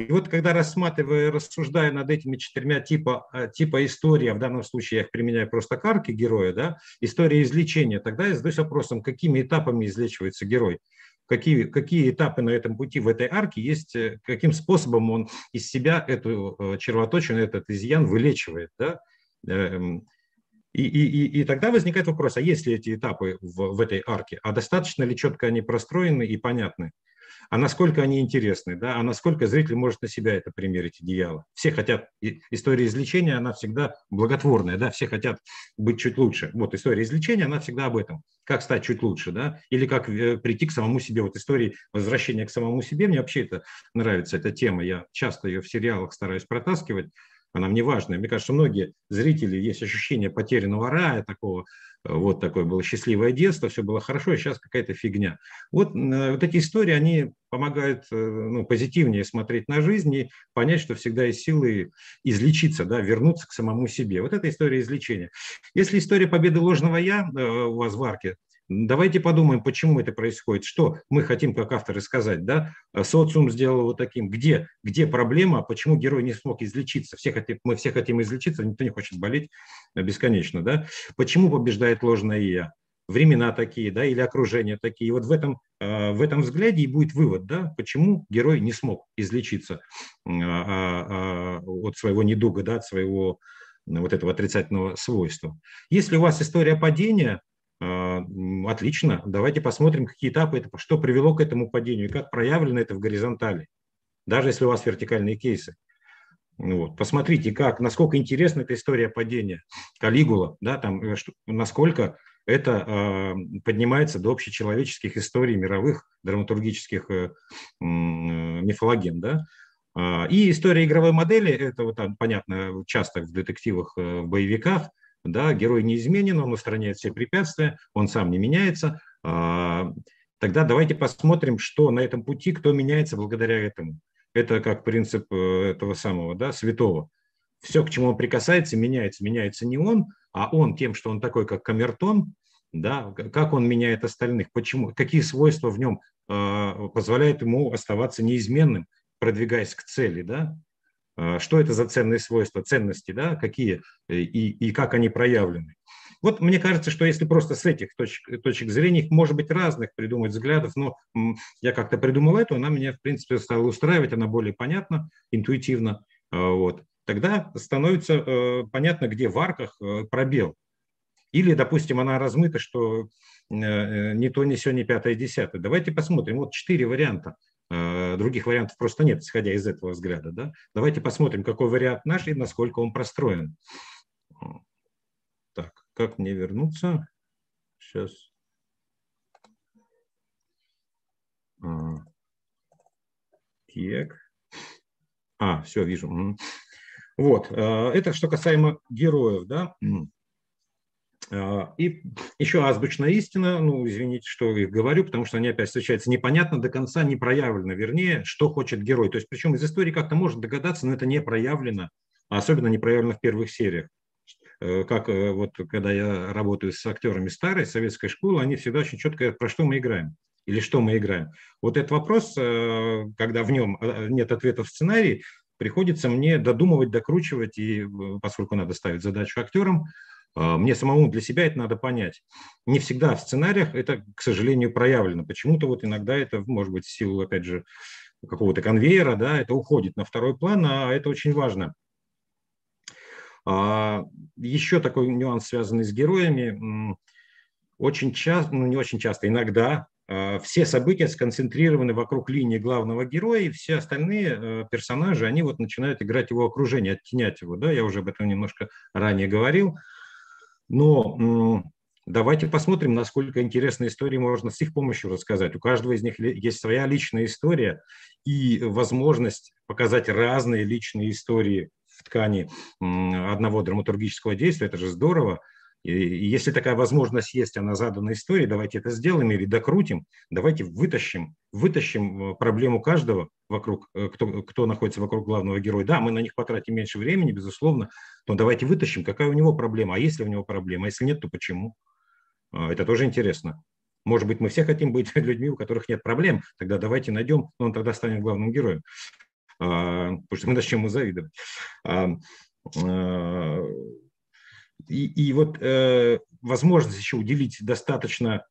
И вот когда рассматривая, рассуждая над этими четырьмя типа, э, типа истории, а в данном случае я их применяю просто к арке героя, да, история излечения, тогда я задаюсь вопросом, какими этапами излечивается герой, какие, какие этапы на этом пути в этой арке есть, э, каким способом он из себя эту э, червоточину, этот изъян вылечивает. Да? Эм, и, и, и, и тогда возникает вопрос, а есть ли эти этапы в, в этой арке, а достаточно ли четко они простроены и понятны? А насколько они интересны, да, а насколько зритель может на себя это примерить одеяло. Все хотят, история излечения, она всегда благотворная, да, все хотят быть чуть лучше. Вот история излечения, она всегда об этом, как стать чуть лучше, да, или как э, прийти к самому себе. Вот истории возвращения к самому себе, мне вообще это нравится, эта тема, я часто ее в сериалах стараюсь протаскивать, она мне важная. Мне кажется, многие зрители есть ощущение потерянного рая, такого вот такое было счастливое детство, все было хорошо, и сейчас какая-то фигня. Вот, э, вот эти истории, они помогают э, ну, позитивнее смотреть на жизнь и понять, что всегда есть силы излечиться, да, вернуться к самому себе. Вот это история излечения. Если история победы ложного «я» э, у вас в арке, Давайте подумаем, почему это происходит, что мы хотим как авторы сказать, да, социум сделал вот таким, где, где проблема, почему герой не смог излечиться, все хотим, мы все хотим излечиться, никто не хочет болеть бесконечно, да, почему побеждает ложное «я», времена такие, да, или окружение такие. Вот в этом, а, в этом взгляде и будет вывод, да, почему герой не смог излечиться а, а, от своего недуга, да, от своего вот этого отрицательного свойства. Если у вас история падения, а, отлично, давайте посмотрим, какие этапы это, что привело к этому падению и как проявлено это в горизонтали, даже если у вас вертикальные кейсы. Вот. Посмотрите, как, насколько интересна эта история падения. Калигула, да, там, э, что, насколько это э, поднимается до общечеловеческих историй мировых драматургических э, э, мифологем. Да? И история игровой модели, это вот там, понятно, часто в детективах, э, в боевиках, да, герой неизменен, он устраняет все препятствия, он сам не меняется, а, тогда давайте посмотрим, что на этом пути, кто меняется благодаря этому. Это как принцип э, этого самого да, святого. Все, к чему он прикасается, меняется. Меняется не он, а он тем, что он такой, как камертон, да, как он меняет остальных, почему, какие свойства в нем э, позволяют ему оставаться неизменным, продвигаясь к цели. Да? А, что это за ценные свойства, ценности, да, какие и, и как они проявлены. Вот мне кажется, что если просто с этих точек, точек зрения, их может быть разных придумать взглядов, но я как-то придумал эту, она меня, в принципе, стала устраивать, она более понятна, интуитивно. А, вот. Тогда становится э, понятно, где в арках э, пробел. Или, допустим, она размыта, что э, не то, не все, не пятое, десятое. Давайте посмотрим. Вот четыре варианта. Э, других вариантов просто нет, исходя из этого взгляда. Да? Давайте посмотрим, какой вариант наш и насколько он простроен. Так, как мне вернуться? Сейчас. Так. А, все, вижу. Вот, э, это что касаемо героев, да. А, и еще азбучная истина, ну, извините, что их говорю, потому что они опять встречаются непонятно до конца, не проявлено, вернее, что хочет герой. То есть, причем из истории как-то можно догадаться, но это не проявлено, а особенно не проявлено в первых сериях. Э, как э, вот когда я работаю с актерами старой советской школы, они всегда очень четко про что мы играем или что мы играем. Вот этот вопрос, э, когда в нем нет ответа в сценарии, приходится мне додумывать, докручивать, и поскольку надо ставить задачу актерам, мне самому для себя это надо понять. Не всегда в сценариях это, к сожалению, проявлено. Почему-то вот иногда это, может быть, в силу, опять же, какого-то конвейера, да, это уходит на второй план, а это очень важно. А, еще такой нюанс, связанный с героями. Очень часто, ну не очень часто, иногда а, все события сконцентрированы вокруг линии главного героя, и все остальные персонажи, они вот начинают играть его окружение, оттенять его. Да? Я уже об этом немножко ранее говорил. Но давайте посмотрим, насколько интересные истории можно с их помощью рассказать. У каждого из них есть своя личная история и возможность показать разные личные истории в ткани одного драматургического действия. Это же здорово. И если такая возможность есть, она задана историей, давайте это сделаем или докрутим, давайте вытащим, вытащим э, проблему каждого вокруг, э, кто, кто находится вокруг главного героя. Да, мы на них потратим меньше времени, безусловно, но давайте вытащим, какая у него проблема, а если у него проблема, а если нет, то почему? А, это тоже интересно. Может быть, мы все хотим быть (laughs) людьми, у которых нет проблем, тогда давайте найдем, он тогда станет главным героем. А, потому что мы начнем ему завидовать. А, и, и вот э, возможность еще уделить достаточно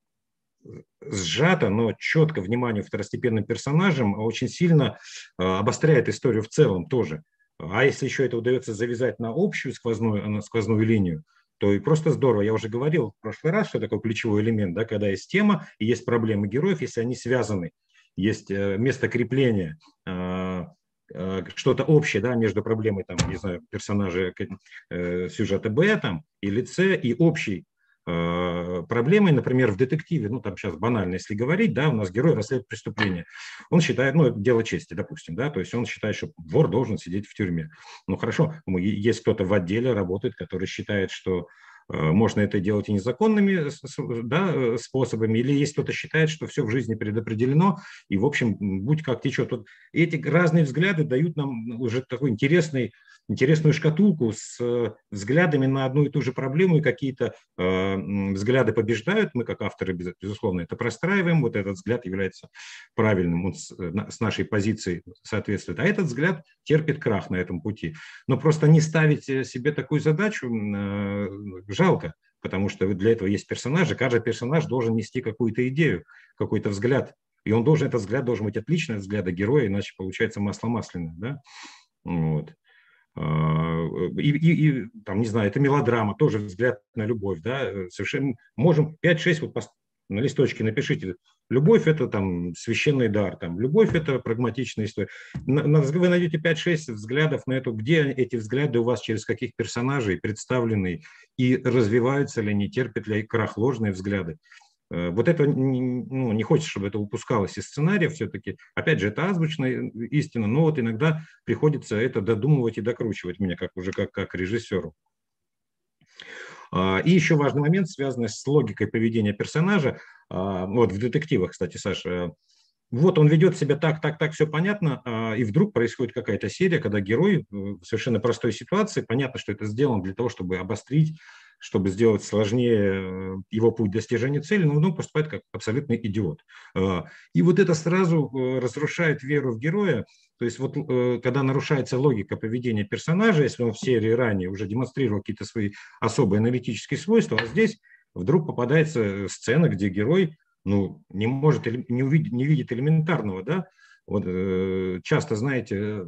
сжато, но четко вниманию второстепенным персонажам очень сильно э, обостряет историю в целом тоже. А если еще это удается завязать на общую сквозную, на сквозную линию, то и просто здорово. Я уже говорил в прошлый раз, что такое ключевой элемент, да, когда есть тема и есть проблемы героев, если они связаны, есть э, место крепления, Э, что-то общее да, между проблемой там, не знаю, персонажа э, сюжета Б там, или С и общей э, проблемой, например, в детективе, ну там сейчас банально, если говорить, да, у нас герой расследует преступление. Он считает, ну, дело чести, допустим, да, то есть он считает, что вор должен сидеть в тюрьме. Ну хорошо, есть кто-то в отделе работает, который считает, что Э, можно это делать и незаконными да, э, способами, или есть кто-то считает, что все в жизни предопределено, и, в общем, будь как течет. Вот эти разные взгляды дают нам уже такой интересный интересную шкатулку с э, взглядами на одну и ту же проблему, и какие-то э, взгляды побеждают. Мы, как авторы, безусловно, это простраиваем. Вот этот взгляд является правильным, он с, с нашей позиции соответствует. А этот взгляд терпит крах на этом пути. Но просто не ставить э, себе такую задачу э, жалко, потому что для этого есть персонажи. Каждый персонаж должен нести какую-то идею, какой-то взгляд. И он должен, этот взгляд должен быть отличный от взгляда героя, иначе получается масло масляное. Да? Вот. А, и, и, и там, не знаю, это мелодрама, тоже взгляд на любовь, да, совершенно можем 5-6 вот на листочке напишите, любовь это там священный дар, там, любовь это прагматичная история. Вы найдете 5-6 взглядов на это, где эти взгляды у вас через каких персонажей представлены и развиваются ли они, терпят ли крах ложные взгляды. Э, вот это ну, не хочется, чтобы это упускалось из сценария все-таки. Опять же, это азбучная истина, но вот иногда приходится это додумывать и докручивать мне, как уже как, как режиссеру. А, и еще важный момент, связанный с логикой поведения персонажа. А, вот в детективах, кстати, Саша, вот он ведет себя так, так, так, все понятно, а, и вдруг происходит какая-то серия, когда герой в совершенно простой ситуации, понятно, что это сделано для того, чтобы обострить чтобы сделать сложнее э, его путь достижения цели, но он поступает как абсолютный идиот. А, и вот это сразу э, разрушает веру в героя. То есть вот э, когда нарушается логика поведения персонажа, если он в серии ранее уже демонстрировал какие-то свои особые аналитические свойства, а здесь вдруг попадается сцена, где герой ну, не может, не, увидеть, не видит элементарного, да, вот, часто, знаете,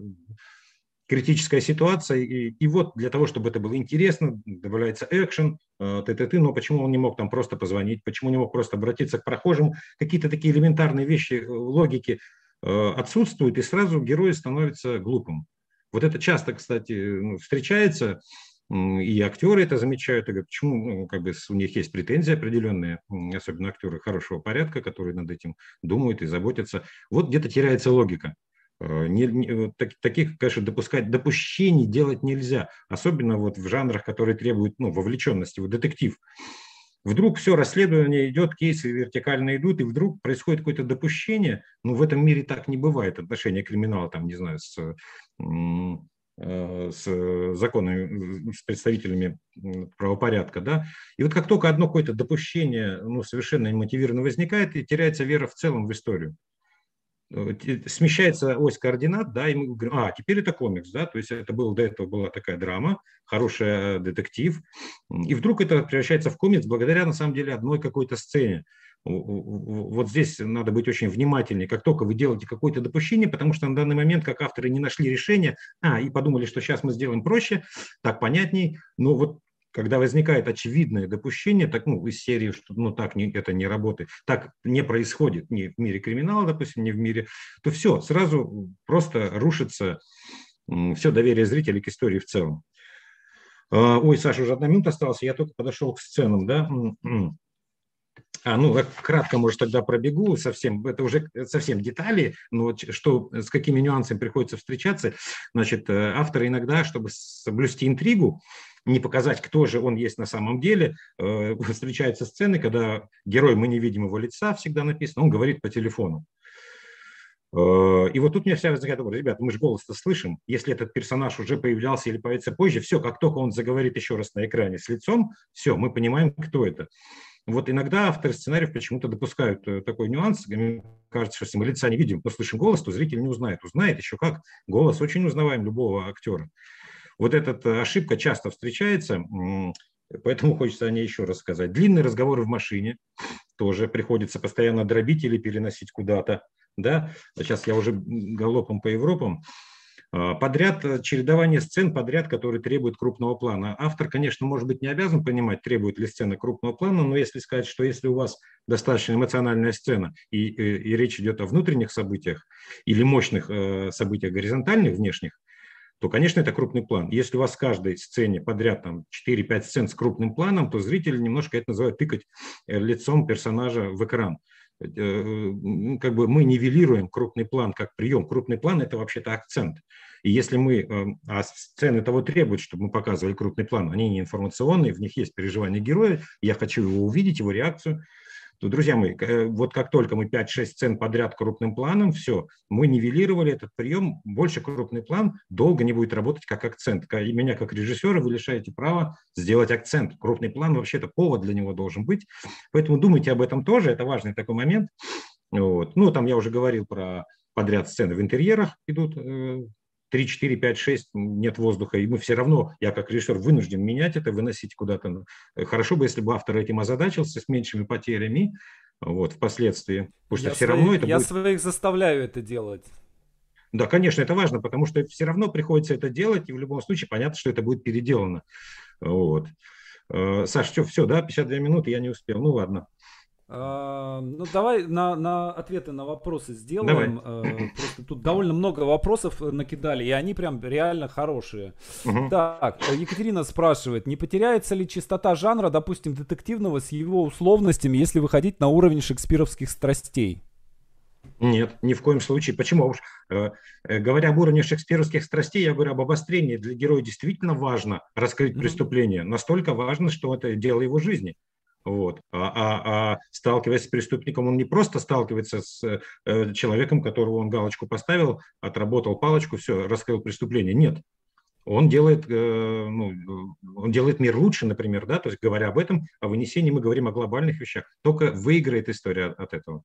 критическая ситуация, и, и вот для того, чтобы это было интересно, добавляется экшен, э, т, т, т, но почему он не мог там просто позвонить, почему не мог просто обратиться к прохожим, какие-то такие элементарные вещи, э, логики э, отсутствуют, и сразу герой становится глупым. Вот это часто, кстати, ну, встречается, и актеры это замечают, и говорят, почему ну, как бы у них есть претензии определенные, особенно актеры хорошего порядка, которые над этим думают и заботятся. Вот где-то теряется логика. Э, не, не, так, таких, конечно, допускать допущений делать нельзя, особенно вот в жанрах, которые требуют ну, вовлеченности, вот детектив. Вдруг все расследование идет, кейсы вертикально идут, и вдруг происходит какое-то допущение. Ну, в этом мире так не бывает отношение криминала, там, не знаю, с, э, с законами, с представителями правопорядка, да. И вот как только одно какое-то допущение, ну, совершенно немотивированно возникает, и теряется вера в целом в историю. Э, смещается ось координат, да, и мы говорим, а, теперь это комикс, да, то есть это было, до этого была такая драма, хороший детектив, и вдруг это превращается в комикс благодаря, на самом деле, одной какой-то сцене. вот здесь надо быть очень внимательнее. Как только вы делаете какое-то допущение, потому что на данный момент, как авторы не нашли решения, а, и подумали, что сейчас мы сделаем проще, так понятней, но вот когда возникает очевидное допущение, так, ну, из серии, что ну, так не, это не работает, так не происходит ни в мире криминала, допустим, ни в мире, то все, сразу просто рушится все доверие зрителей к истории в целом. А, ой, Саша, уже одна минута осталась, я только подошел к сценам, да? А, ну, кратко, может, тогда пробегу совсем, это уже совсем детали, но что, с какими нюансами приходится встречаться. Значит, э, авторы иногда, чтобы соблюсти интригу, не показать, кто же он есть на самом деле, э, (laughs) встречаются сцены, когда герой, мы не видим его лица, всегда написано, он говорит по телефону. Э, и вот тут у меня вся возникает вопрос, ребята, мы же голос-то слышим, если этот персонаж уже появлялся или появится позже, все, как только он заговорит еще раз на экране с лицом, все, мы понимаем, кто это. Вот иногда авторы сценариев почему-то допускают э, такой нюанс. Мне кажется, что если мы лица не видим, но слышим голос, то зритель не узнает. Узнает еще как. Голос очень узнаваем любого актера. Вот эта ошибка часто встречается, поэтому (laughs) хочется о ней еще раз сказать. Длинные разговоры в машине тоже приходится постоянно дробить или переносить куда-то да, сейчас я уже галопом по Европам, а, подряд, э, чередование сцен подряд, которые требуют крупного плана. Автор, конечно, может быть не обязан понимать, требует ли сцена крупного плана, но если сказать, что если у вас достаточно эмоциональная сцена, и, и, э, и речь идет о внутренних событиях или мощных э, событиях горизонтальных, внешних, то, конечно, это крупный план. Если у вас в каждой сцене подряд там 4-5 сцен с крупным планом, то зритель немножко это называют тыкать э, лицом персонажа в экран. Э, как бы мы нивелируем крупный план как прием. Крупный план – это вообще-то акцент. И если мы, э, а сцены того требуют, чтобы мы показывали крупный план, они не информационные, в них есть переживания героя, я хочу его увидеть, его реакцию – то, друзья мои, э, вот как только мы 5-6 сцен подряд крупным планом, все, мы нивелировали этот прием, больше крупный план долго не будет работать как акцент. И меня как режиссера вы лишаете права сделать акцент. Крупный план вообще-то повод для него должен быть. Поэтому думайте об этом тоже, это важный такой момент. Вот. Ну, там я уже говорил про подряд сцены в интерьерах идут, э, 3, 4, 5, 6 нет воздуха, и мы все равно, я как режиссер вынужден менять это, выносить куда-то. Хорошо бы, если бы автор этим озадачился с меньшими потерями вот, впоследствии, потому что я все своих, равно это Я будет... своих заставляю это делать. Да, конечно, это важно, потому что все равно приходится это делать, и в любом случае понятно, что это будет переделано. Вот. Э, Саш, все, все, да, 52 минуты, я не успел. Ну ладно. А, ну, давай на, на ответы на вопросы сделаем. Давай. Э, просто тут довольно много вопросов э, накидали, и они прям реально хорошие. Угу. Так, Екатерина спрашивает, не потеряется ли чистота жанра, допустим, детективного с его условностями, если выходить на уровень шекспировских страстей? Нет, ни в коем случае. Почему? Уж, э, э, говоря об уровне шекспировских страстей, я говорю об обострении. Для героя действительно важно раскрыть mm-hmm. преступление. Настолько важно, что это дело его жизни. Вот. А, а, а сталкиваясь с преступником, он не просто сталкивается с э, человеком, которого он галочку поставил, отработал палочку, все, раскрыл преступление. Нет. Он делает, э, ну, он делает мир лучше, например, да, то есть говоря об этом, о вынесении мы говорим о глобальных вещах. Только выиграет история от этого.